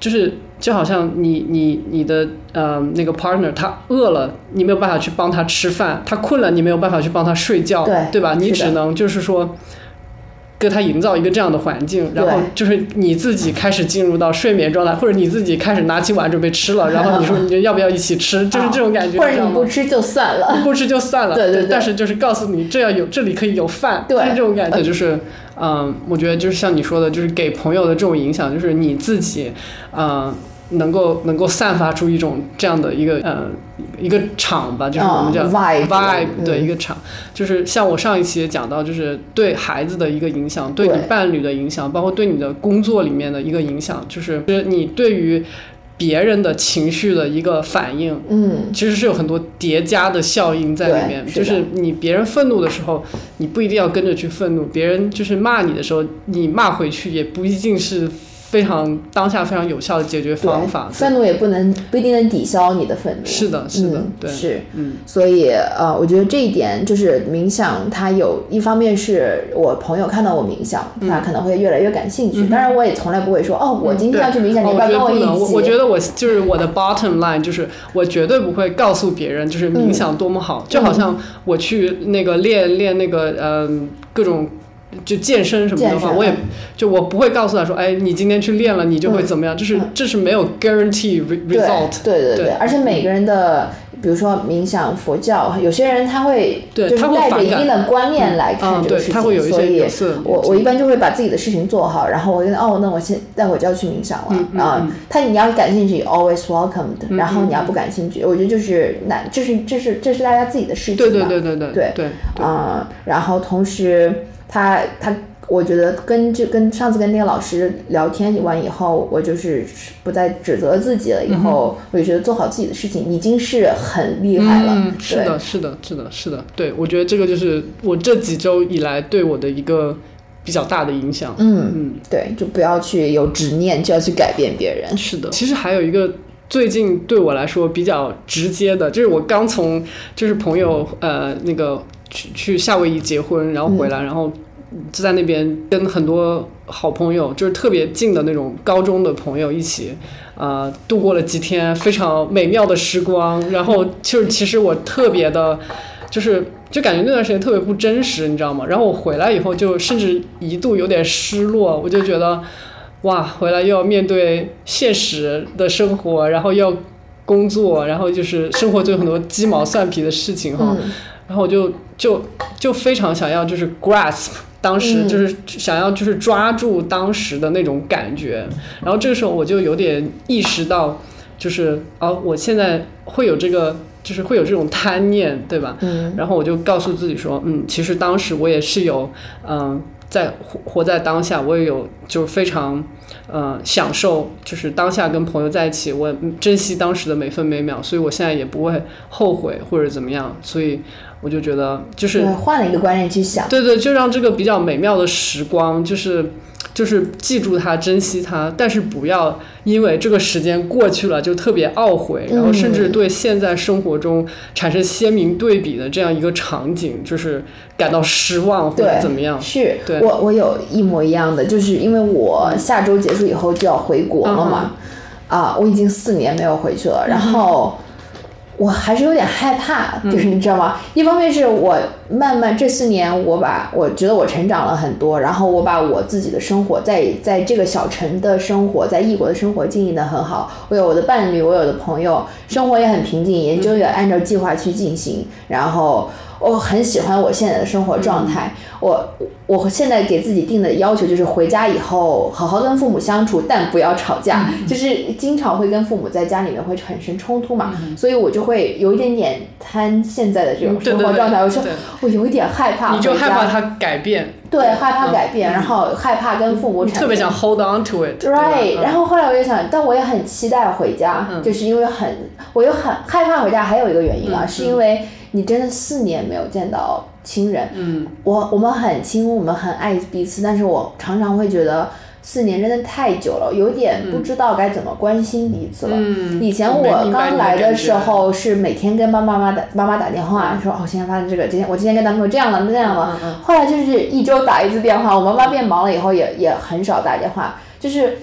就是就好像你你你的呃那个 partner 他饿了，你没有办法去帮他吃饭；他困了，你没有办法去帮他睡觉，对对吧？你只能就是说。给他营造一个这样的环境，然后就是你自己开始进入到睡眠状态，或者你自己开始拿起碗准备吃了，然后你说你要不要一起吃，就是这种感觉。或者你不吃就算了，不吃就算了。对对对。但是就是告诉你，这要有这里可以有饭，就是这种感觉。就是嗯，我觉得就是像你说的，就是给朋友的这种影响，就是你自己嗯。能够能够散发出一种这样的一个呃一个场吧，就是我们叫 vibe 对一个场，就是像我上一期也讲到，就是对孩子的一个影响，对你伴侣的影响，包括对你的工作里面的一个影响，就是你对于别人的情绪的一个反应，嗯，其实是有很多叠加的效应在里面，就是你别人愤怒的时候，你不一定要跟着去愤怒，别人就是骂你的时候，你骂回去也不一定是。非常当下非常有效的解决方法，愤怒也不能不一定能抵消你的愤怒。是的，是的，对，是，嗯，所以呃，我觉得这一点就是冥想，它有一方面是我朋友看到我冥想，他可能会越来越感兴趣。当然，我也从来不会说哦，我今天要去冥想，你要跟我一起。我我觉得我就是我的 bottom line，就是我绝对不会告诉别人，就是冥想多么好，就好像我去那个练练那个嗯各种。就健身什么的话，我也就我不会告诉他说，哎，你今天去练了，你就会怎么样，就是这是没有 guarantee result。对对对而且每个人的，比如说冥想、佛教，有些人他会就是对他会带着一定的观念来看这个事，情，他会有一所以我我一般就会把自己的事情做好，然后我觉得哦，那我现待会儿就要去冥想了。啊。嗯。他你要感兴趣，always welcomed，然后你要不感兴趣，我觉得就是那这是这是这是大家自己的事情。对对对对对对。啊、然后同时他他，我觉得跟就跟上次跟那个老师聊天完以后，我就是不再指责自己了。以后、我就觉得做好自己的事情已经是很厉害了。嗯，是的，是的，是的，是的，对，我觉得这个就是我这几周以来对我的一个比较大的影响。嗯，嗯，对，就不要去有执念，就要去改变别人。是的。其实还有一个最近对我来说比较直接的，就是我刚从就是朋友呃那个去去夏威夷结婚，然后回来，然后就在那边跟很多好朋友，就是特别近的那种高中的朋友一起。呃，度过了几天非常美妙的时光，然后就是其实我特别的，就是就感觉那段时间特别不真实，你知道吗？然后我回来以后，就甚至一度有点失落，我就觉得，哇，回来又要面对现实的生活，然后要工作，然后就是生活就有很多鸡毛蒜皮的事情哈，嗯然后我就就就非常想要就是 grasp 当时嗯就是想要就是抓住当时的那种感觉，然后这个时候我就有点意识到，就是哦，我现在会有这个。就是会有这种贪念，对吧？嗯然后我就告诉自己说，嗯，其实当时我也是有，嗯、在活活在当下，我也有就是非常，呃，享受就是当下跟朋友在一起，我珍惜当时的每分每秒，所以我现在也不会后悔或者怎么样，所以我就觉得就是，换了一个观念去想。对对，就让这个比较美妙的时光，就是就是记住它，珍惜它，但是不要因为这个时间过去了就特别懊悔，然后甚至对现在生活中产生鲜明对比的这样一个场景，就是感到失望或者，怎么样。是对我我有一模一样的，就是因为我下周结束以后就要回国了嘛，啊，我已经四年没有回去了，然后。我还是有点害怕，就是你知道吗？一方面是我慢慢这四年，我把我觉得我成长了很多，然后我把我自己的生活在在这个小城的生活，在异国的生活经营的很好。我有我的伴侣，我有的朋友，生活也很平静，研究也按照计划去进行，然后我很喜欢我现在的生活状态。我我现在给自己定的要求就是回家以后好好跟父母相处，但不要吵架。就是经常会跟父母在家里面会产生冲突嘛，所以我就会有一点点贪现在的这种生活状态。我说我有一点害怕，你就害怕他改变，对害怕嗯改变，然后害怕跟父母产生特别想 hold on to it 对然后后来我就想，但我也很期待回家，嗯。就是因为很，我又很害怕回家。还有一个原因啊，嗯。是因为你真的四年没有见到亲人，嗯，我我们很亲，我们很爱彼此，但是我常常会觉得四年真的太久了，有点不知道该怎么关心彼此了。嗯以前我刚来的时候是每天跟爸爸妈妈打妈妈打电话，说哦，今天发生这个，今天我今天跟男朋友这样了那样了。后来就是一周打一次电话，我妈妈变忙了以后也也很少打电话，就是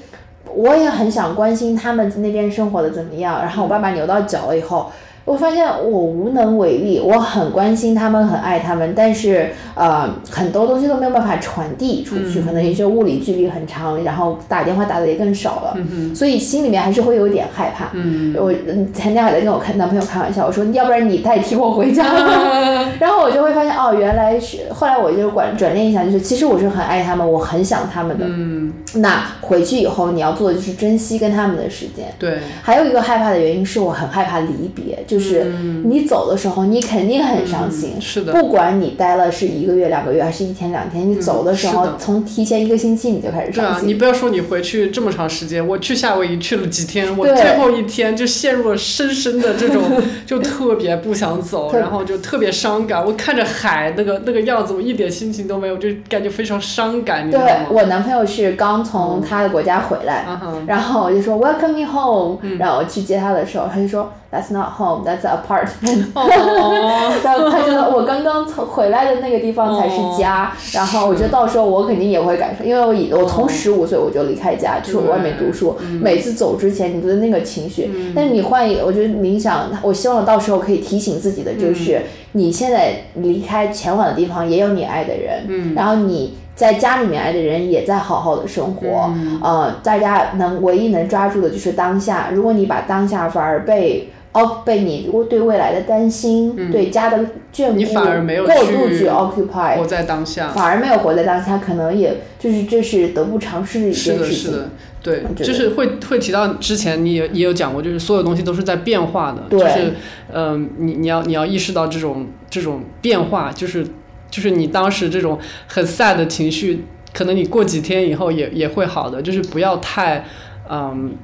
我也很想关心他们那边生活的怎么样。然后我爸爸扭到脚了以后。我发现我无能为力，我很关心他们，很爱他们，但是呃，很多东西都没有办法传递出去，可能也就物理距离很长，然后打电话打的也更少了，所以心里面还是会有一点害怕。嗯我嗯前天还在跟我看男朋友开玩笑，我说要不然你代替我回家吧。然后我就会发现哦，原来是后来我就转转念一想，就是其实我是很爱他们，我很想他们的。嗯，那回去以后你要做的就是珍惜跟他们的时间。对，还有一个害怕的原因是我很害怕离别，就是你走的时候你肯定很伤心。嗯是的，不管你待了是一个月、两个月还是一天两天，你走的时候，从提前一个星期你就开始对啊，伤心。你不要说你回去这么长时间，我去夏威夷去了几天，我最后一天就陷入了深深的这种，就特别不想走，然后就特别伤感。我看着海那个那个样子，我一点心情都没有，就感觉非常伤感，你知道对？我男朋友是刚从他的国家回来，嗯，然后我就说 Welcome me home，、然后我去接他的时候，他就说 That's not home, that's an apartment。哦，然后他觉得我刚刚从回来的那个地方才是家，然后我觉得到时候我肯定也会感受，因为我以我从十五岁我就离开家去外面读书，每次走之前你的那个情绪，但是你换一，我觉得冥想，我希望到时候可以提醒自己的就是，你现在离开前往的地方也有你爱的人，然后你。在家里面爱的人也在好好的生活，嗯呃，大家能唯一能抓住的就是当下。如果你把当下反而被哦被你对未来的担心、对家的眷顾，嗯你反而没有过度去去 occupy，活在当下。反而没有活在当下，可能也就是这是得不偿失的事情。是的，对就是会会提到之前你也也有讲过，就是所有东西都是在变化的，对就是嗯、你你要你要意识到这种这种变化，就是就是你当时这种很 sad 的情绪，可能你过几天以后也也会好的，就是不要太嗯。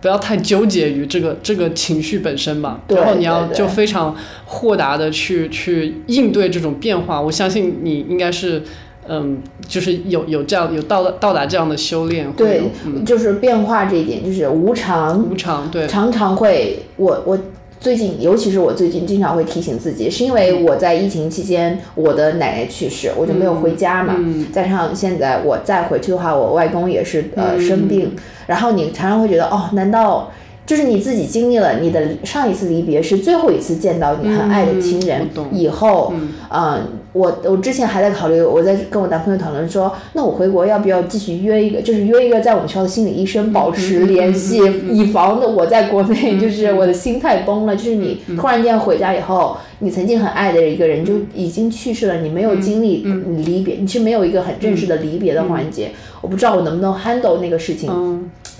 不要太纠结于这个这个情绪本身吧，然后你要就非常豁达的去去应对这种变化。我相信你应该是，嗯，就是有有这样有到到达这样的修炼，会对就是变化这一点，就是无常，无常，对，常常会，我我最近，尤其是我最近经常会提醒自己，是因为我在疫情期间，我的奶奶去世，我就没有回家嘛，嗯。加上现在我再回去的话，我外公也是呃嗯。生病，然后你常常会觉得，哦，难道？就是你自己经历了你的上一次离别是最后一次见到你很爱的亲人嗯，以后，嗯。嗯，我我之前还在考虑，我在跟我男朋友讨论说，那我回国要不要继续约一个，就是约一个在我们学校的心理医生保持联系，以防的我在国内就是我的心态崩了，就是你突然间回家以后，你曾经很爱的一个人就已经去世了，你没有经历离别，你是没有一个很正式的离别的环节，我不知道我能不能 handle 那个事情。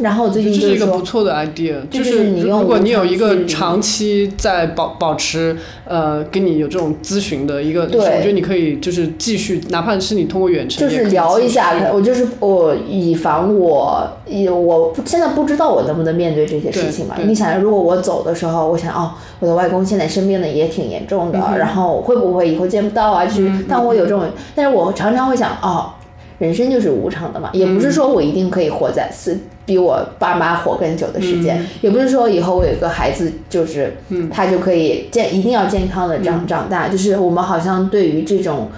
嗯，然后我最近就是一个不，错的 idea，就就是你用如果你有一个长期在保保持呃跟你有这种咨询的一个，对我觉得你可以就是继续，哪怕是你通过远程，就是聊一下，我就是我以防我，以我现在不知道我能不能面对这些事情嘛。你想，如果我走的时候，我想哦，我的外公现在生病的也挺严重的，嗯然后会不会以后见不到啊？就是但我有这种，但是我常常会想哦。人生就是无常的嘛，也不是说我一定可以活在是比我爸妈活更久的时间，也不是说以后我有一个孩子就是，他就可以健一定要健康的长、长大，就是我们好像对于这种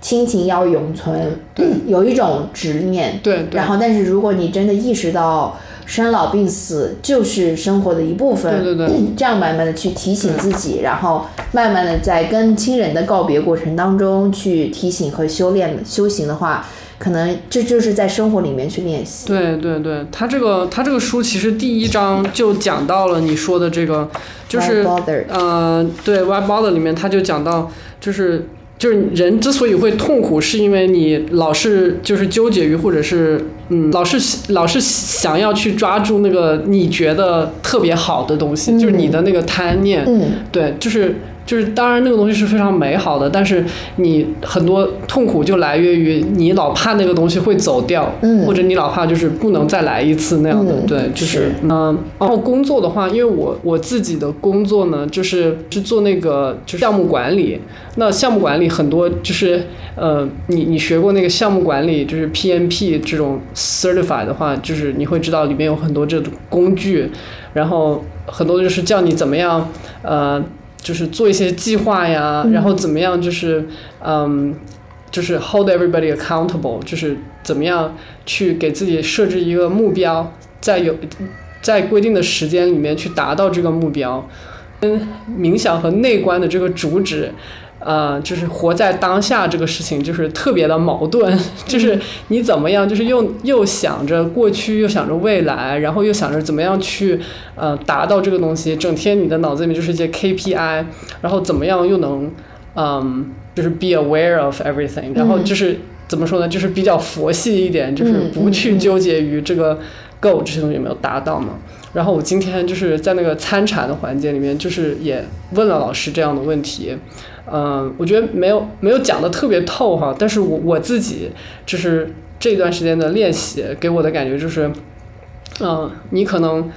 亲情要永存，有一种执念。对对。然后，但是如果你真的意识到生老病死就是生活的一部分，对对对。这样慢慢的去提醒自己，然后慢慢的在跟亲人的告别过程当中去提醒和修炼修行的话，可能这就是在生活里面去练习。对对对，他这个他这个书其实第一章就讲到了你说的这个，就是？呃，对《Why Bother》里面他就讲到，就是就是人之所以会痛苦，是因为你老是就是纠结于，或者是嗯，老是老是想要去抓住那个你觉得特别好的东西，就是你的那个贪念，嗯，对，就是就是，当然那个东西是非常美好的，但是你很多痛苦就来源于你老怕那个东西会走掉，嗯或者你老怕就是不能再来一次那样的，嗯对，就是嗯，然后工作的话，因为我我自己的工作呢，就是是做那个就是项目管理，那项目管理很多就是呃，你你学过那个项目管理，就是 PMP 这种 certified 的话，就是你会知道里面有很多这种工具，然后很多就是叫你怎么样呃。就是做一些计划呀，然后怎么样，就是嗯，就是 hold everybody accountable，就是怎么样去给自己设置一个目标，在有在规定的时间里面去达到这个目标，跟冥想和内观的这个主旨。呃，就是活在当下这个事情，就是特别的矛盾，就是你怎么样，就是又又想着过去，又想着未来，然后又想着怎么样去呃达到这个东西，整天你的脑子里面就是一些 KPI，然后怎么样又能嗯，就是 be aware of everything，然后就是怎么说呢，就是比较佛系一点，就是不去纠结于这个 goal 这些东西有没有达到嘛。然后我今天就是在那个参禅的环节里面，就是也问了老师这样的问题，嗯，我觉得没有没有讲的特别透哈，但是我我自己就是这段时间的练习给我的感觉就是，嗯，你可能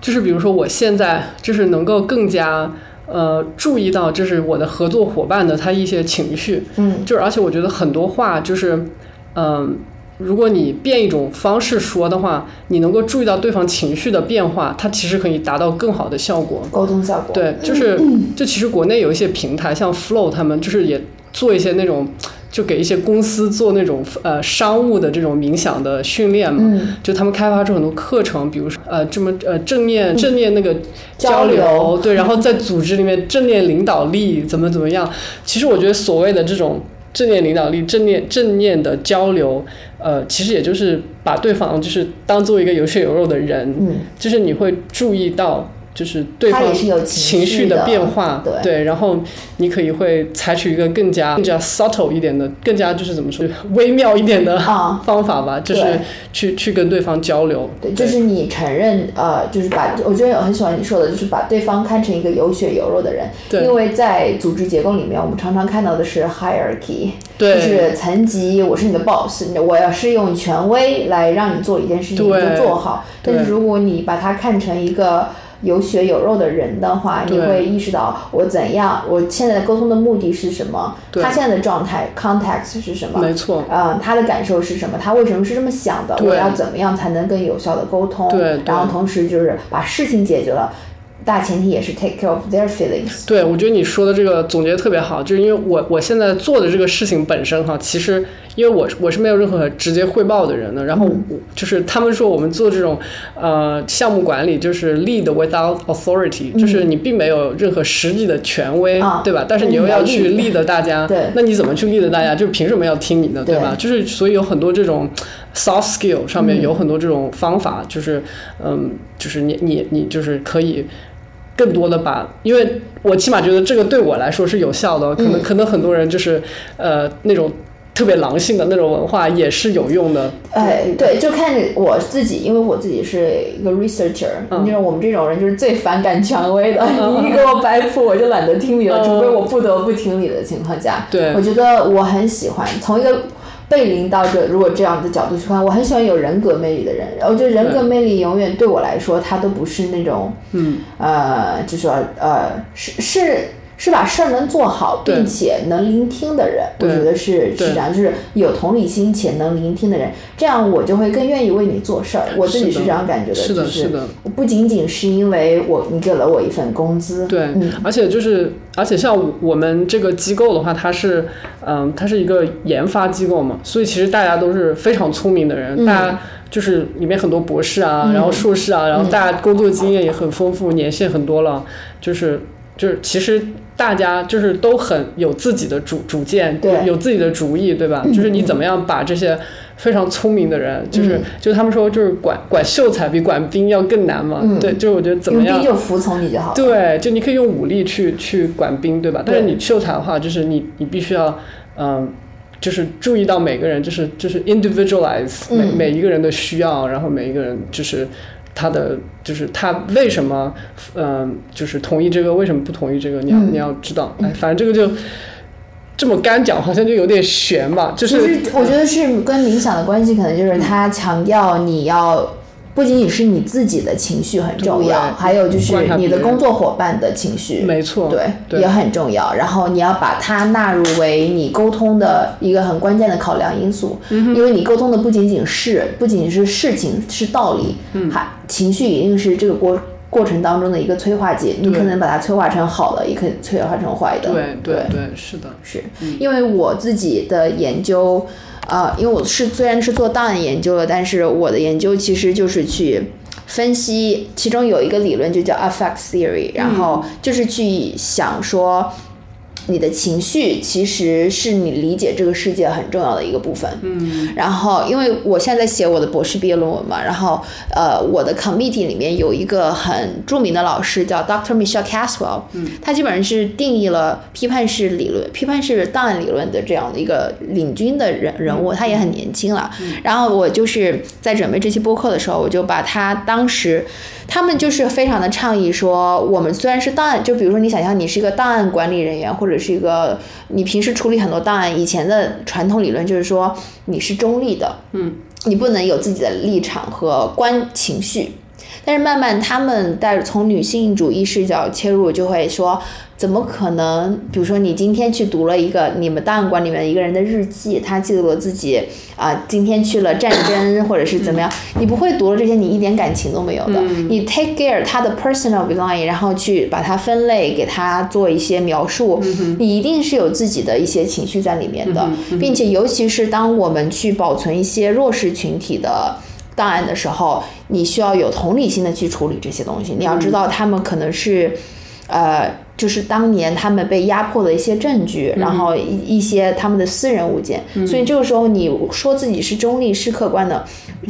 就是比如说我现在就是能够更加呃注意到就是我的合作伙伴的他一些情绪，嗯，就是而且我觉得很多话就是嗯。如果你变一种方式说的话，你能够注意到对方情绪的变化，它其实可以达到更好的效果。沟通效果。对，就是就其实国内有一些平台，像 Flow 他们就是也做一些那种，就给一些公司做那种呃商务的这种冥想的训练嘛。嗯就他们开发出很多课程，比如说呃这么呃正面正面那个交流，流对，然后在组织里面正面领导力怎么怎么样。其实我觉得所谓的这种正念领导力、正念正念的交流，呃，其实也就是把对方就是当做一个有血有肉的人，嗯，就是你会注意到。就是对方情绪的变化，对，然后你可以会采取一个更加更加 subtle 一点的，更加就是怎么说，微妙一点的 方法吧，就是去去跟对方交流。对，就是你承认，呃，就是把，我觉得我很喜欢你说的，就是把对方看成一个有血有肉的人。对。因为在组织结构里面，我们常常看到的是 hierarchy，对，就是层级，我是你的 boss，我要是用权威来让你做一件事情，你就做好。但是如果你把它看成一个有血有肉的人的话，你会意识到我怎样，我现在沟通的目的是什么，他现在的状态 context 是什么，没错，呃，他的感受是什么，他为什么是这么想的，我要怎么样才能更有效的沟通，对，然后同时就是把事情解决了。大前提也是 take care of their feelings。对，我觉得你说的这个总结特别好，就是因为我我现在做的这个事情本身哈，其实因为我我是没有任何直接汇报的人的，然后就是他们说我们做这种呃项目管理就是 lead without authority，就是你并没有任何实际的权威，对吧？但是你又要去 lead 大家，那你怎么去 lead 大家？就凭什么要听你的，对吧？就是所以有很多这种 soft skill 上面有很多这种方法，就是嗯，就是你你你就是可以。更多的把，因为我起码觉得这个对我来说是有效的，可能可能很多人就是呃那种特别狼性的那种文化也是有用的。哎，对，就看我自己，因为我自己是一个 researcher，就是我们这种人就是最反感权威的，你一给我摆谱我就懒得听你了，除非我不得不听你的情况下。对，我觉得我很喜欢从一个。被领导者，如果这样的角度去看，我很喜欢有人格魅力的人。我觉得人格魅力永远对我来说，他都不是那种，嗯，呃，就说呃，是是。是把事儿能做好，并且能聆听的人，我觉得是是这样，就是有同理心且能聆听的人，这样我就会更愿意为你做事儿。我自己是这样感觉的，就是不仅仅是因为我你给了我一份工资，对，而且就是而且像我们这个机构的话，它是嗯，它是一个研发机构嘛，所以其实大家都是非常聪明的人，大家就是里面很多博士啊，然后硕士啊，然后大家工作经验也很丰富，年限很多了，就是就是其实。大家就是都很有自己的主主见，对，有自己的主意，对吧？就是你怎么样把这些非常聪明的人，就是就他们说就是管管秀才比管兵要更难嘛，对，就是我觉得怎么样？兵就服从你就好。对，就你可以用武力去去管兵，对吧？但是你秀才的话，就是你你必须要嗯，就是注意到每个人，就是就是 individualize 每每一个人的需要，然后每一个人就是。他的就是他为什么，嗯，就是同意这个，为什么不同意这个？你要你要知道，哎，反正这个就这么干讲，好像就有点悬吧。就是我觉得是跟冥想的关系，可能就是他强调你要。不仅仅是你自己的情绪很重要，还有就是你的工作伙伴的情绪，没错，对，也很重要。然后你要把它纳入为你沟通的一个很关键的考量因素，因为你沟通的不仅仅是不仅仅是事情是道理，嗯还情绪一定是这个过过程当中的一个催化剂。你可能把它催化成好的，也可以催化成坏的。对对对，是的，是因为我自己的研究。呃，因为我是虽然是做档案研究的，但是我的研究其实就是去分析，其中有一个理论就叫 affect theory，然后就是去想说。你的情绪其实是你理解这个世界很重要的一个部分。嗯，然后因为我现在写我的博士毕业论文嘛，然后呃，我的 committee 里面有一个很著名的老师叫 Dr. Michelle Caswell，嗯，他基本上是定义了批判式理论、批判式档案理论的这样的一个领军的人人物，他也很年轻了。然后我就是在准备这期播客的时候，我就把他当时。他们就是非常的倡议说，我们虽然是档案，就比如说你想象你是一个档案管理人员，或者是一个你平时处理很多档案，以前的传统理论就是说你是中立的，嗯，你不能有自己的立场和观情绪。但是慢慢他们带从女性主义视角切入，就会说。怎么可能？比如说，你今天去读了一个你们档案馆里面一个人的日记，他记录了自己啊，今天去了战争，或者是怎么样？你不会读了这些，你一点感情都没有的。你 take care 他的 personal belonging，然后去把它分类，给他做一些描述，你一定是有自己的一些情绪在里面的，并且尤其是当我们去保存一些弱势群体的档案的时候，你需要有同理心的去处理这些东西。你要知道，他们可能是。呃，就是当年他们被压迫的一些证据，然后一一些他们的私人物件。所以这个时候你说自己是中立、是客观的，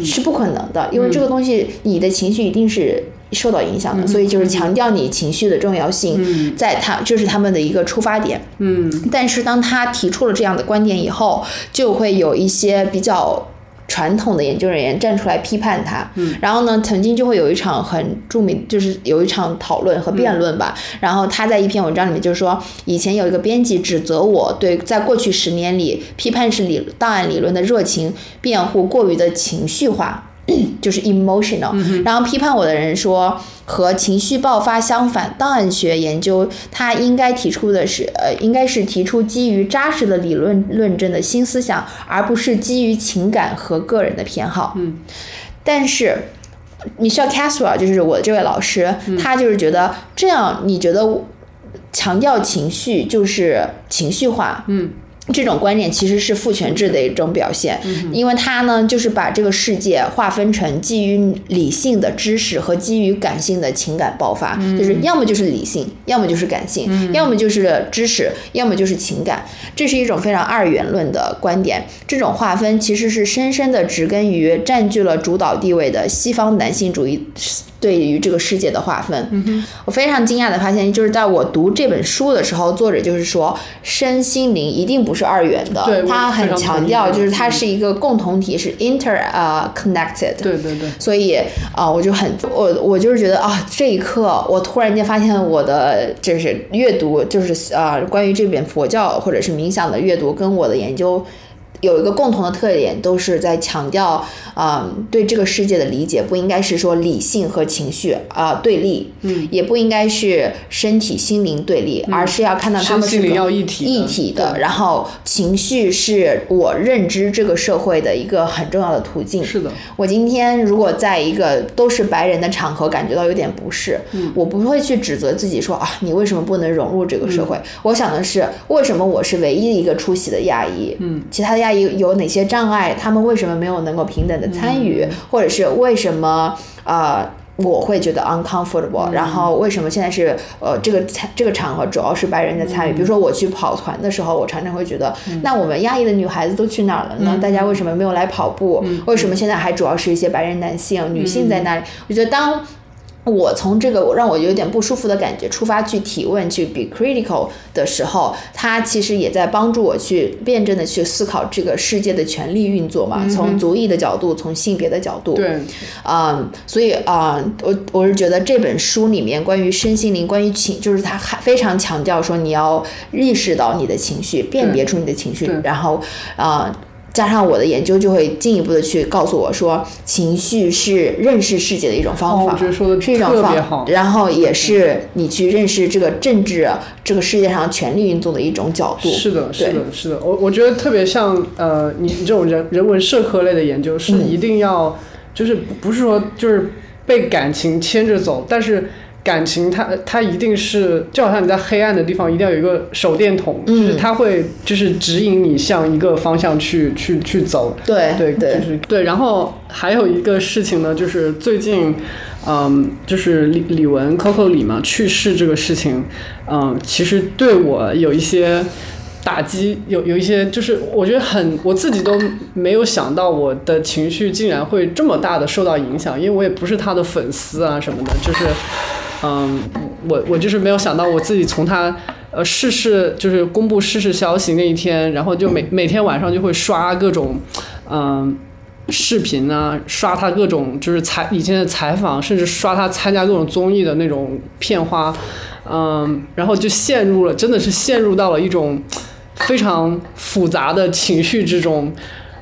是不可能的，因为这个东西你的情绪一定是。受到影响的，所以就是强调你情绪的重要性，在他这是他们的一个出发点。嗯，但是当他提出了这样的观点以后，就会有一些比较传统的研究人员站出来批判他。嗯，然后呢，曾经就会有一场很著名，就是有一场讨论和辩论吧。然后他在一篇文章里面就是说，以前有一个编辑指责我对在过去十年里批判式理档案理论的热情辩护过于的情绪化。就是 emotional，然后批判我的人说，和情绪爆发相反，档案学研究它应该提出的是，呃，应该是提出基于扎实的理论论证的新思想，而不是基于情感和个人的偏好。嗯，但是 Michelle Caswell 就是我这位老师，他就是觉得这样，你觉得强调情绪就是情绪化？嗯。这种观点其实是父权制的一种表现，因为它呢就是把这个世界划分成基于理性的知识和基于感性的情感爆发，就是要么就是理性，要么就是感性，要么就是知识，要么就是情感。这是一种非常二元论的观点。这种划分其实是深深的植根于占据了主导地位的西方男性主义。对于这个世界的划分，我非常惊讶的发现，就是在我读这本书的时候，作者就是说，身心灵一定不是二元的，他很强调，就是它是一个共同体，是 inter 呃 connected。对对对。所以啊，我就很我我就是觉得啊，这一刻我突然间发现我的就是阅读，就是啊，关于这本佛教或者是冥想的阅读，跟我的研究。有一个共同的特点，都是在强调啊，对这个世界的理解不应该是说理性和情绪啊对立，嗯，也不应该是身体心灵对立，而是要看到他们是一体一体的。然后情绪是我认知这个社会的一个很重要的途径。是的，我今天如果在一个都是白人的场合感觉到有点不适，嗯，我不会去指责自己说啊，你为什么不能融入这个社会？我想的是，为什么我是唯一一个出席的亚裔？嗯，其他的亚。有有哪些障碍？他们为什么没有能够平等的参与？或者是为什么呃我会觉得 uncomfortable？然后为什么现在是呃这个这个场合主要是白人在参与？比如说我去跑团的时候，我常常会觉得，那我们亚裔的女孩子都去哪儿了呢？大家为什么没有来跑步？为什么现在还主要是一些白人男性、女性在那里？我觉得当。我从这个让我有点不舒服的感觉出发去提问去 be critical 的时候，他其实也在帮助我去辩证的去思考这个世界的权力运作嘛。从族裔的角度，从性别的角度。对。啊，所以啊，我我是觉得这本书里面关于身心灵，关于情，就是他还非常强调说你要意识到你的情绪，辨别出你的情绪，然后啊。加上我的研究，就会进一步的去告诉我说，情绪是认识世界的一种方法，是一种方，然后也是你去认识这个政治，这个世界上权力运作的一种角度。是的，是的，是的。我我觉得特别像呃，你你这种人人文社科类的研究，是一定要就是不是说就是被感情牵着走，但是。感情，它它一定是就好像你在黑暗的地方，一定要有一个手电筒，就是它会就是指引你向一个方向去去去走。对对对，就是对。然后还有一个事情呢，就是最近，嗯，就是李李玟 Coco 李嘛去世这个事情，嗯，其实对我有一些。打击有有一些，就是我觉得很，我自己都没有想到我的情绪竟然会这么大的受到影响，因为我也不是他的粉丝啊什么的，就是，嗯，我我就是没有想到我自己从他呃逝世就是公布逝世消息那一天，然后就每每天晚上就会刷各种嗯视频啊，刷他各种就是采以前的采访，甚至刷他参加各种综艺的那种片花，嗯，然后就陷入了，真的是陷入到了一种。非常复杂的情绪之中，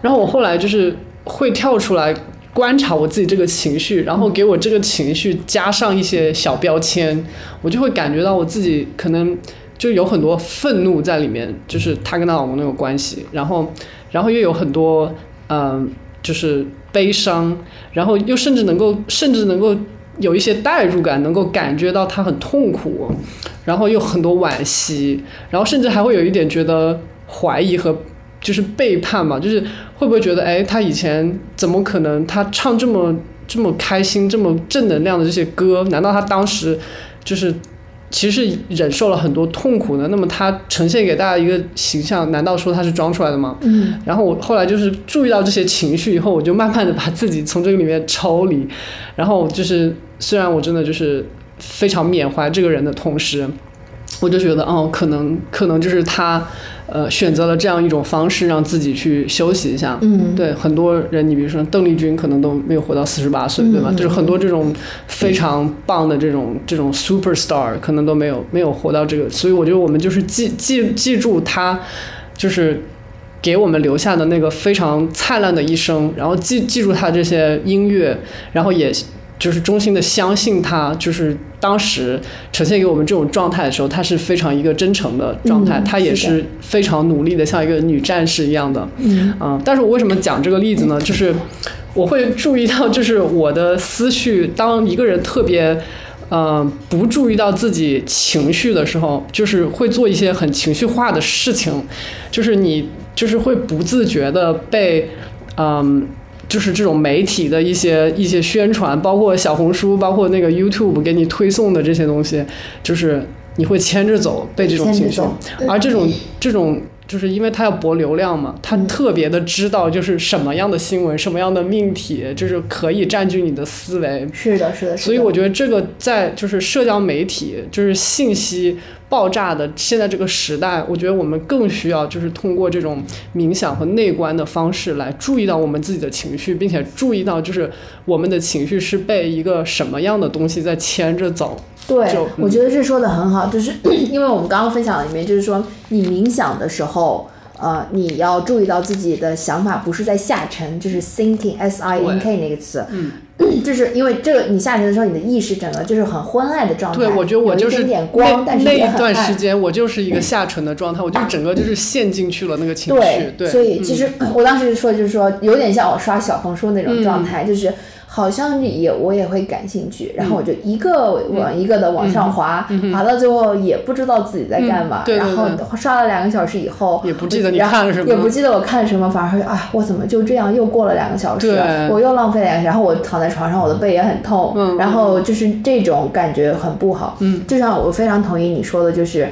然后我后来就是会跳出来观察我自己这个情绪，然后给我这个情绪加上一些小标签，我就会感觉到我自己可能就有很多愤怒在里面，就是她跟她老公那个关系，然后，然后又有很多嗯，就是悲伤，然后又甚至能够，甚至能够。有一些代入感，能够感觉到他很痛苦，然后又很多惋惜，然后甚至还会有一点觉得怀疑和就是背叛嘛，就是会不会觉得，哎，他以前怎么可能他唱这么这么开心、这么正能量的这些歌，难道他当时就是其实忍受了很多痛苦呢。那么他呈现给大家一个形象，难道说他是装出来的吗？嗯然后我后来就是注意到这些情绪以后，我就慢慢的把自己从这个里面抽离。然后就是虽然我真的就是非常缅怀这个人的同时，我就觉得哦，可能可能就是他呃选择了这样一种方式让自己去休息一下。嗯，对很多人，你比如说邓丽君，可能都没有活到四十八岁，对吧？就是很多这种非常棒的这种这种 super star，可能都没有没有活到这个。所以我觉得我们就是记记记住他，就是给我们留下的那个非常灿烂的一生，然后记记住他这些音乐，然后也就是衷心的相信他，就是当时呈现给我们这种状态的时候，他是非常一个真诚的状态，嗯他也是非常努力的，像一个女战士一样的。嗯嗯，但是我为什么讲这个例子呢？就是我会注意到，就是我的思绪，当一个人特别。呃，不注意到自己情绪的时候，就是会做一些很情绪化的事情，就是你就是会不自觉的被，嗯，就是这种媒体的一些一些宣传，包括小红书，包括那个 YouTube 给你推送的这些东西，就是你会牵着走，被这种情绪而这种这种。就是因为他要博流量嘛，他特别的知道就是什么样的新闻、什么样的命题，就是可以占据你的思维。是的，是的，是的所以我觉得这个在就是社交媒体，就是信息爆炸的现在这个时代，我觉得我们更需要就是通过这种冥想和内观的方式来注意到我们自己的情绪，并且注意到就是我们的情绪是被一个什么样的东西在牵着走。对就，我觉得这说的很好，就是 因为我们刚刚分享的里面，就是说你冥想的时候，呃，你要注意到自己的想法不是在下沉，就是 thinking s i n k 那个词，嗯，就是因为这个你下沉的时候，你的意识整个就是很昏暗的状态，对，我觉得我就是点点光，那但是那一段时间，我就是一个下沉的状态，我就整个就是陷进去了那个情绪。对，对，所以嗯其实我当时说就是说，有点像我刷小红书那种状态，嗯。就是好像也我也会感兴趣，然后我就一个往一个的往上滑，滑到最后也不知道自己在干嘛，然后刷了两个小时以后也不记得你看了什么也不记得我看什么，反而会啊，我怎么就这样又过了两个小时，我又浪费了两个小时，然后我躺在床上，我的背也很痛，嗯。然后就是这种感觉很不好，嗯，就像我非常同意你说的，就是。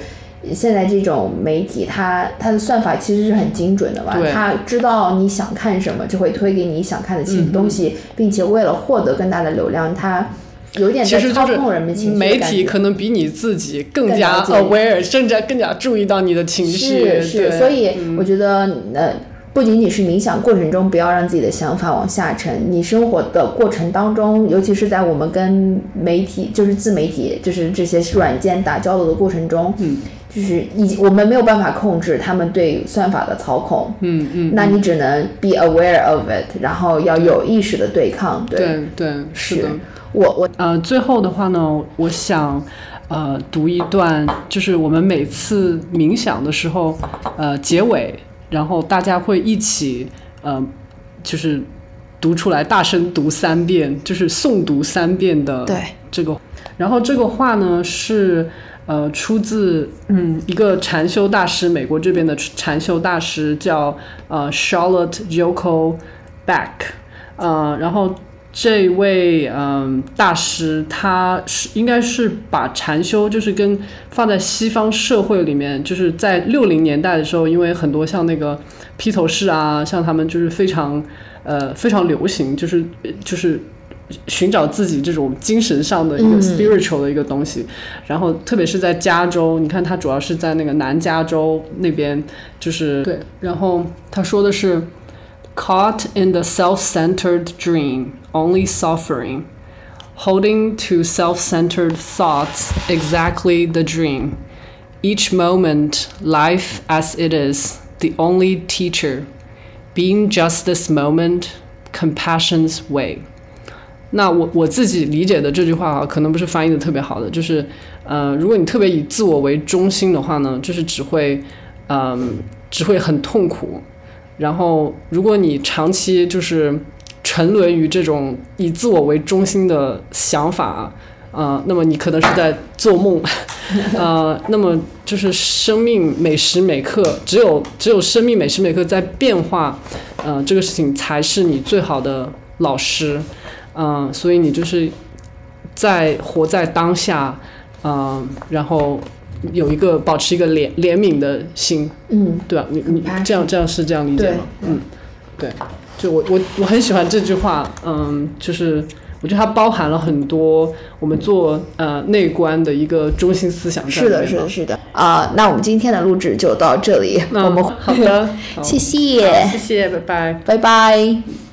现在这种媒体，它它的算法其实是很精准的嘛对，它知道你想看什么，就会推给你想看的嗯情东西，并且为了获得更大的流量，它有点在操其实就是控人们情绪媒体可能比你自己更更加 aware，甚至更加注意到你的情绪。是是，所以嗯我觉得呃。不仅仅是冥想过程中，不要让自己的想法往下沉。你生活的过程当中，尤其是在我们跟媒体，就是自媒体，就是这些软件打交道的过程中，嗯，就是已我们没有办法控制他们对算法的操控，嗯嗯，那你只能 be aware of it，然后要有意识的对抗。对，对对是的。我我呃，最后的话呢，我想呃读一段，就是我们每次冥想的时候，呃结尾，然后大家会一起呃就是读出来，大声读三遍，就是诵读三遍的对这个。然后这个话呢是呃出自嗯一个禅修大师，美国这边的禅修大师叫呃 Charlotte Yoko Beck，呃，然后这位嗯、大师他是应该是把禅修就是跟放在西方社会里面，就是在六零年代的时候，因为很多像那个披头士啊，像他们就是非常呃非常流行，就是就是。寻找自己这种精神上的一个嗯 spiritual 的一个东西，然后特别是在加州，你看他主要是在那个南加州那边，就是对，然后他说的是 caught in the self-centered dream, only suffering, holding to self-centered thoughts exactly the dream. Each moment, life as it is, the only teacher, being just this moment, compassion's way. 那我我自己理解的这句话啊，可能不是翻译的特别好的，就是，呃，如果你特别以自我为中心的话呢，就是只会，嗯、只会很痛苦。然后，如果你长期就是沉沦于这种以自我为中心的想法，呃，那么你可能是在做梦，呃，那么就是生命每时每刻，只有只有生命每时每刻在变化，呃，这个事情才是你最好的老师。嗯，所以你就是在活在当下，嗯、然后有一个保持一个怜怜悯的心，嗯，对吧？你你这样这样是这样理解吗？嗯，对，就我我我很喜欢这句话，嗯，就是我觉得它包含了很多我们做呃内观的一个中心思想在是的，是的，是的。啊、那我们今天的录制就到这里，那我们好的，好谢谢，谢谢，拜拜。拜拜。